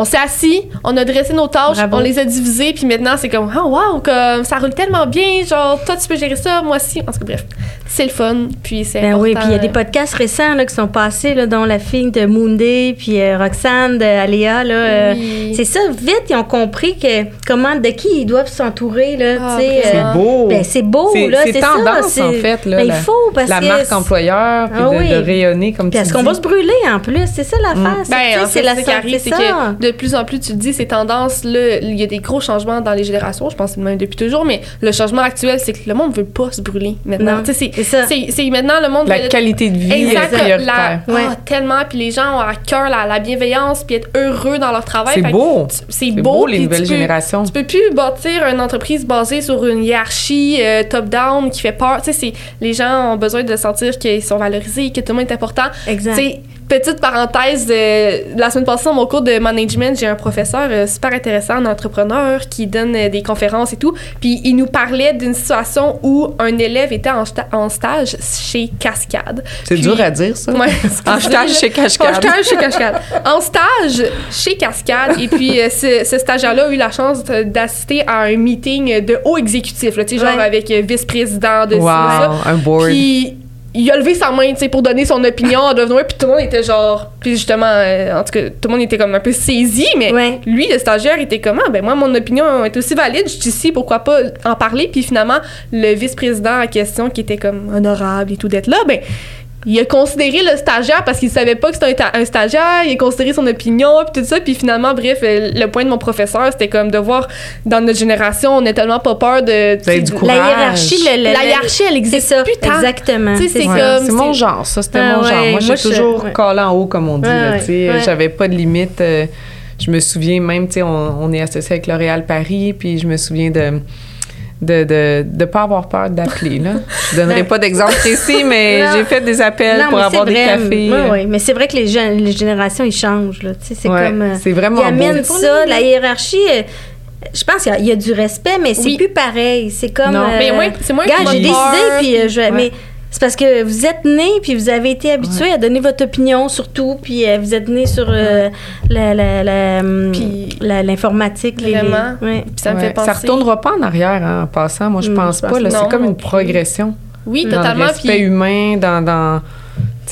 On s'est assis, on a dressé nos tâches, Bravo. on les a divisées, puis maintenant c'est comme oh wow, comme ça roule tellement bien, genre toi tu peux gérer ça, moi aussi. En tout cas bref, c'est le fun, puis c'est Ben important. oui, puis il y a des podcasts récents là, qui sont passés, là, dont la fille de Moonday, puis euh, Roxane de Aléa. Là, euh, c'est ça, vite, ils ont compris que comment, de qui ils doivent s'entourer. Là, Ah, tu sais, vraiment. euh, C'est beau. ben, c'est beau, C'est- là, c'est c'est tendance, ça. en fait, là, Ben, la- il faut, parce La que... marque employeur, puis Ah de, oui. de rayonner comme tu Parce qu'on va se brûler en plus, c'est ça l'affaire. c'est- tu Ben, c'est la c'est ça. que de plus en plus, tu te dis, ces tendances-là, il y a des gros changements dans les générations, je pense que c'est le même depuis toujours, mais le changement actuel, c'est que le monde veut pas se brûler maintenant. Non, Tu sais, c'est ça. c'est maintenant le monde La veut- qualité de vie Exact, est la- Ouais. ah, tellement, puis les gens ont à cœur la, la bienveillance, puis être heureux dans leur travail. C'est beau. C'est beau, beau, les nouvelles tu peux- générations. Tu peux plus bâtir une entreprise basée sur une hiérarchie euh, top-down qui fait peur. Tu sais, c'est- les gens ont besoin de sentir qu'ils sont valorisés, que tout le monde est important. Exact. Petite parenthèse, euh, la semaine passée, dans mon cours de management, j'ai un professeur euh, super intéressant, un entrepreneur, qui donne euh, des conférences et tout. Puis il nous parlait d'une situation où un élève était en, sta- en stage chez Cascade. C'est dur à dire, ça. Ouais, En stage chez Cascade. En stage chez Cascade. En stage chez Cascade. Et puis, ce, ce stagiaire-là a eu la chance d'assister à un meeting de haut exécutif, là, sais, genre Ouais. avec vice-président de de ça. Wow, un board. Puis il a levé sa main, tu sais, pour donner son opinion en devenant, puis tout le monde était genre, puis justement, euh, en tout cas, tout le monde était comme un peu saisi, mais Ouais. lui, le stagiaire, était comme, ah, ben moi, mon opinion est aussi valide, je suis ici, pourquoi pas en parler, puis finalement, le vice-président en question, qui était comme honorable et tout d'être là, ben il a considéré le stagiaire parce qu'il savait pas que c'était un, ta- un stagiaire, il a considéré son opinion, puis tout ça, puis finalement, bref, euh, le point de mon professeur, c'était comme de voir, dans notre génération, on n'a tellement pas peur de... du courage. La hiérarchie, le, le- La hiérarchie, elle existe ça. plus tant. Exactement. C'est Ouais, comme- c'est mon genre, ça, c'était Ah mon ouais, genre. Moi, moi, j'ai toujours ouais. collé en haut, comme on dit. Ouais. J'avais pas de limite. euh, je me souviens même, tu sais, on, on est associé avec L'Oréal Paris, puis je me souviens de de de, de pas avoir peur d'appeler là. Je donnerai pas d'exemple précis mais Non. j'ai fait des appels Non, pour avoir c'est des vrai. cafés. Ouais, ouais. Mais c'est vrai que les, jeunes, les générations, ils changent. Là. Tu sais, C'est Ouais, comme. euh, c'est vraiment Ils amènent ça, la hiérarchie. euh, je pense qu'il y a- il y, a du respect, mais c'est Oui. plus pareil. C'est comme. Non. Mais moins- c'est moins Gars, que j'ai décidé, peur. puis euh, je vais- Ouais. Mais c'est parce que vous êtes né, puis vous avez été habitué à donner votre opinion sur tout, puis euh, vous êtes né sur euh, la- la- la, hum, Puis- la- l'informatique. les- Vraiment. ouais. Puis ça me Ouais. fait penser. Ça retournera pas en arrière hein, en passant. Moi, je Hmm, pense je pas. pense là. non, C'est comme une progression. Oui, dans totalement. le respect Puis humain, dans, dans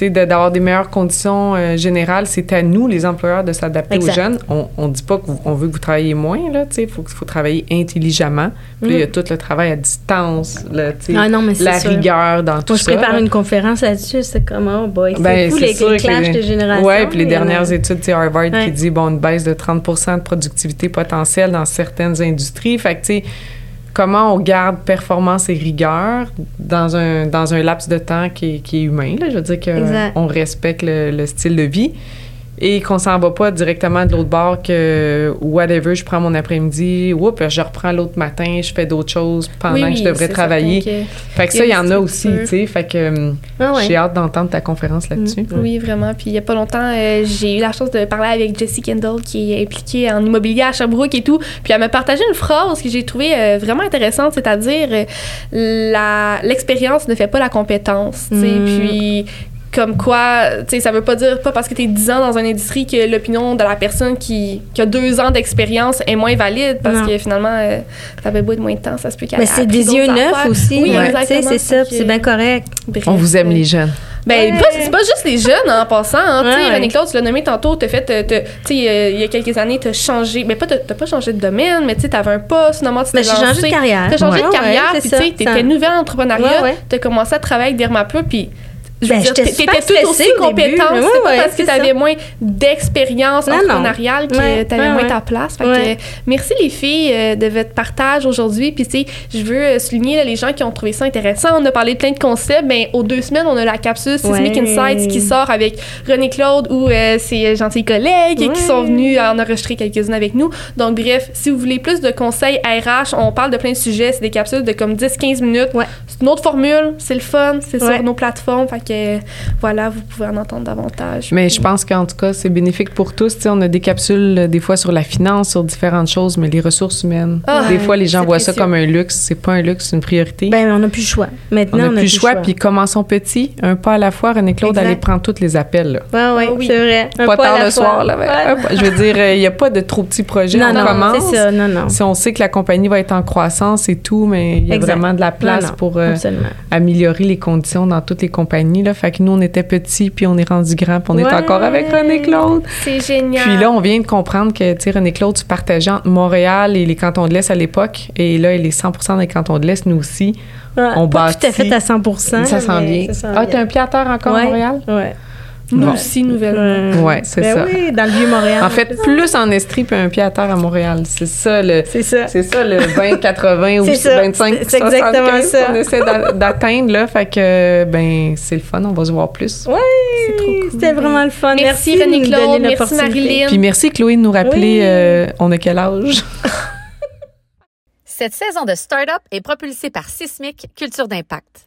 d'avoir des meilleures conditions euh, générales. C'est à nous, les employeurs, de s'adapter aux jeunes. On, on dit pas qu'on veut que vous travaillez moins, là, tu sais, il faut, faut travailler intelligemment. Puis il y a tout le travail à distance, là, tu sais, Mm. Ah non, mais c'est la sûr. rigueur dans tout Moi, je ça. prépare là. une conférence là-dessus. C'est comme, oh boy, c'est Ben, fou c'est les, clashs de génération. Ouais, puis les a- dernières études, c'est Harvard Ouais. qui dit bon une baisse de 30 de productivité potentielle dans certaines industries. Fait que tu sais comment on garde performance et rigueur dans un dans un laps de temps qui est, qui est humain là, je veux dire que Exact. on respecte le, le style de vie et qu'on s'en va pas directement de l'autre bord que whatever, je prends mon après-midi, oups, je reprends l'autre matin, je fais d'autres choses pendant oui, que je devrais travailler. Fait que y ça, il y en a aussi, tu sais. Fait que euh, Ah ouais. j'ai hâte d'entendre ta conférence là-dessus. que- Oui, vraiment. Puis il y a pas longtemps, euh, j'ai eu la chance de parler avec Jessie Kendall, qui est impliquée en immobilier à Sherbrooke et tout. Puis elle m'a partagé une phrase que j'ai trouvée euh, vraiment intéressante, c'est-à-dire euh, la l'expérience ne fait pas la compétence. tu sais. Mm. Puis comme quoi, tu sais, ça veut pas dire pas parce que tu es 10 ans dans une industrie que l'opinion de la personne qui, qui a deux ans d'expérience est moins valide parce Non. que finalement, euh, ça avait beau être moins de temps, ça se peut qu'elle Mais ait c'est des yeux neufs affaires. aussi. Oui, ouais. exactement. C'est ça, puis c'est que- bien correct. Bref, On vous aime euh, les jeunes. ben, Ouais. pas- c'est pas juste les jeunes en passant. Hein, tu sais, Ouais, ouais. René Claude, tu l'as nommé tantôt, t'as fait, t'as- t'as- tu sais, euh, il y a quelques années, t'as changé, mais pas, t'as pas changé de domaine, mais tu sais, t'avais un poste, finalement, tu t'es Mais j'ai changé de carrière. T'as changé Ouais, de carrière, ouais, puis tu sais, t'étais nouvelle en entrepreneuriat, Ouais, ouais. t'as commencé à travailler avec Dermapur, puis veux Ben, tout aussi compétente. Ouais, c'est pas ouais, parce que c'est t'avais ça. moins d'expérience entrepreneuriale que Ouais, t'avais ouais, moins ta place. Fait que, Ouais. merci les filles euh, de votre partage aujourd'hui. Puis tu sais, je veux euh, souligner là, les gens qui ont trouvé ça intéressant. On a parlé de plein de concepts, mais aux deux semaines, on a la capsule Sismic. Insights qui sort avec René Claude ou euh, ses gentils collègues qui sont venus en enregistrer quelques-unes avec nous. Donc bref, si vous voulez plus de conseils RH, on parle de plein de sujets. C'est des capsules de comme 10-15 minutes. C'est une autre formule, c'est le fun, c'est sur nos plateformes. Fait que voilà, vous pouvez en entendre davantage. Mais je pense qu'en tout cas, c'est bénéfique pour tous. On a des capsules, euh, des fois, sur la finance, sur différentes choses, mais les ressources humaines. Ah, des fois, les gens voient ça comme un luxe. C'est pas un luxe, c'est une priorité. Ben, on n'a plus le choix. Maintenant, on n'a plus le choix, puis commençons petit, un pas à la fois. René-Claude, allez prendre tous les appels. Là. Ouais, ouais, Ah oui. c'est vrai. Un pas pas à tard la le fois. soir. Là, Ouais. je veux dire, euh, il n'y a pas de trop petits projets. Non, on non, commence. ça, non, non. Si on sait que la compagnie va être en croissance et tout, mais il y a Exact. vraiment de la place Non, non, pour euh, améliorer les conditions dans toutes les compagnies. Là. Fait que nous, on était petits, puis on est rendu grand, puis on est encore avec René-Claude. C'est génial. Puis là, on vient de comprendre que, tu sais, René-Claude, tu partageais entre Montréal et les cantons de l'Est à l'époque. Et là, il est 100% des cantons de l'Est, nous aussi. Ouais, on pas tout à bâtit. fait à 100% ça s'en vient. Ah, t'as un pied à terre encore Ouais. à Montréal? Ouais. Nous Bon. aussi, nouvellement. Ouais, c'est Ben ça. oui, dans le Vieux-Montréal. En fait, plus en Estrie puis un pied à terre à Montréal. C'est ça le. c'est ça. C'est ça le 20-80 ou C'est ça. 25 C'est- exactement 75 ça. qu'on essaie d'a- d'atteindre là. Fait que ben c'est le fun, on va se voir plus. Ouais, C'est trop cool. C'était vraiment le fun. Merci, de René nous Claude, merci. Marilyn. Puis merci Chloé de nous rappeler Oui. euh, on a quel âge? Cette saison de Startup est propulsée par Sismic Culture d'Impact.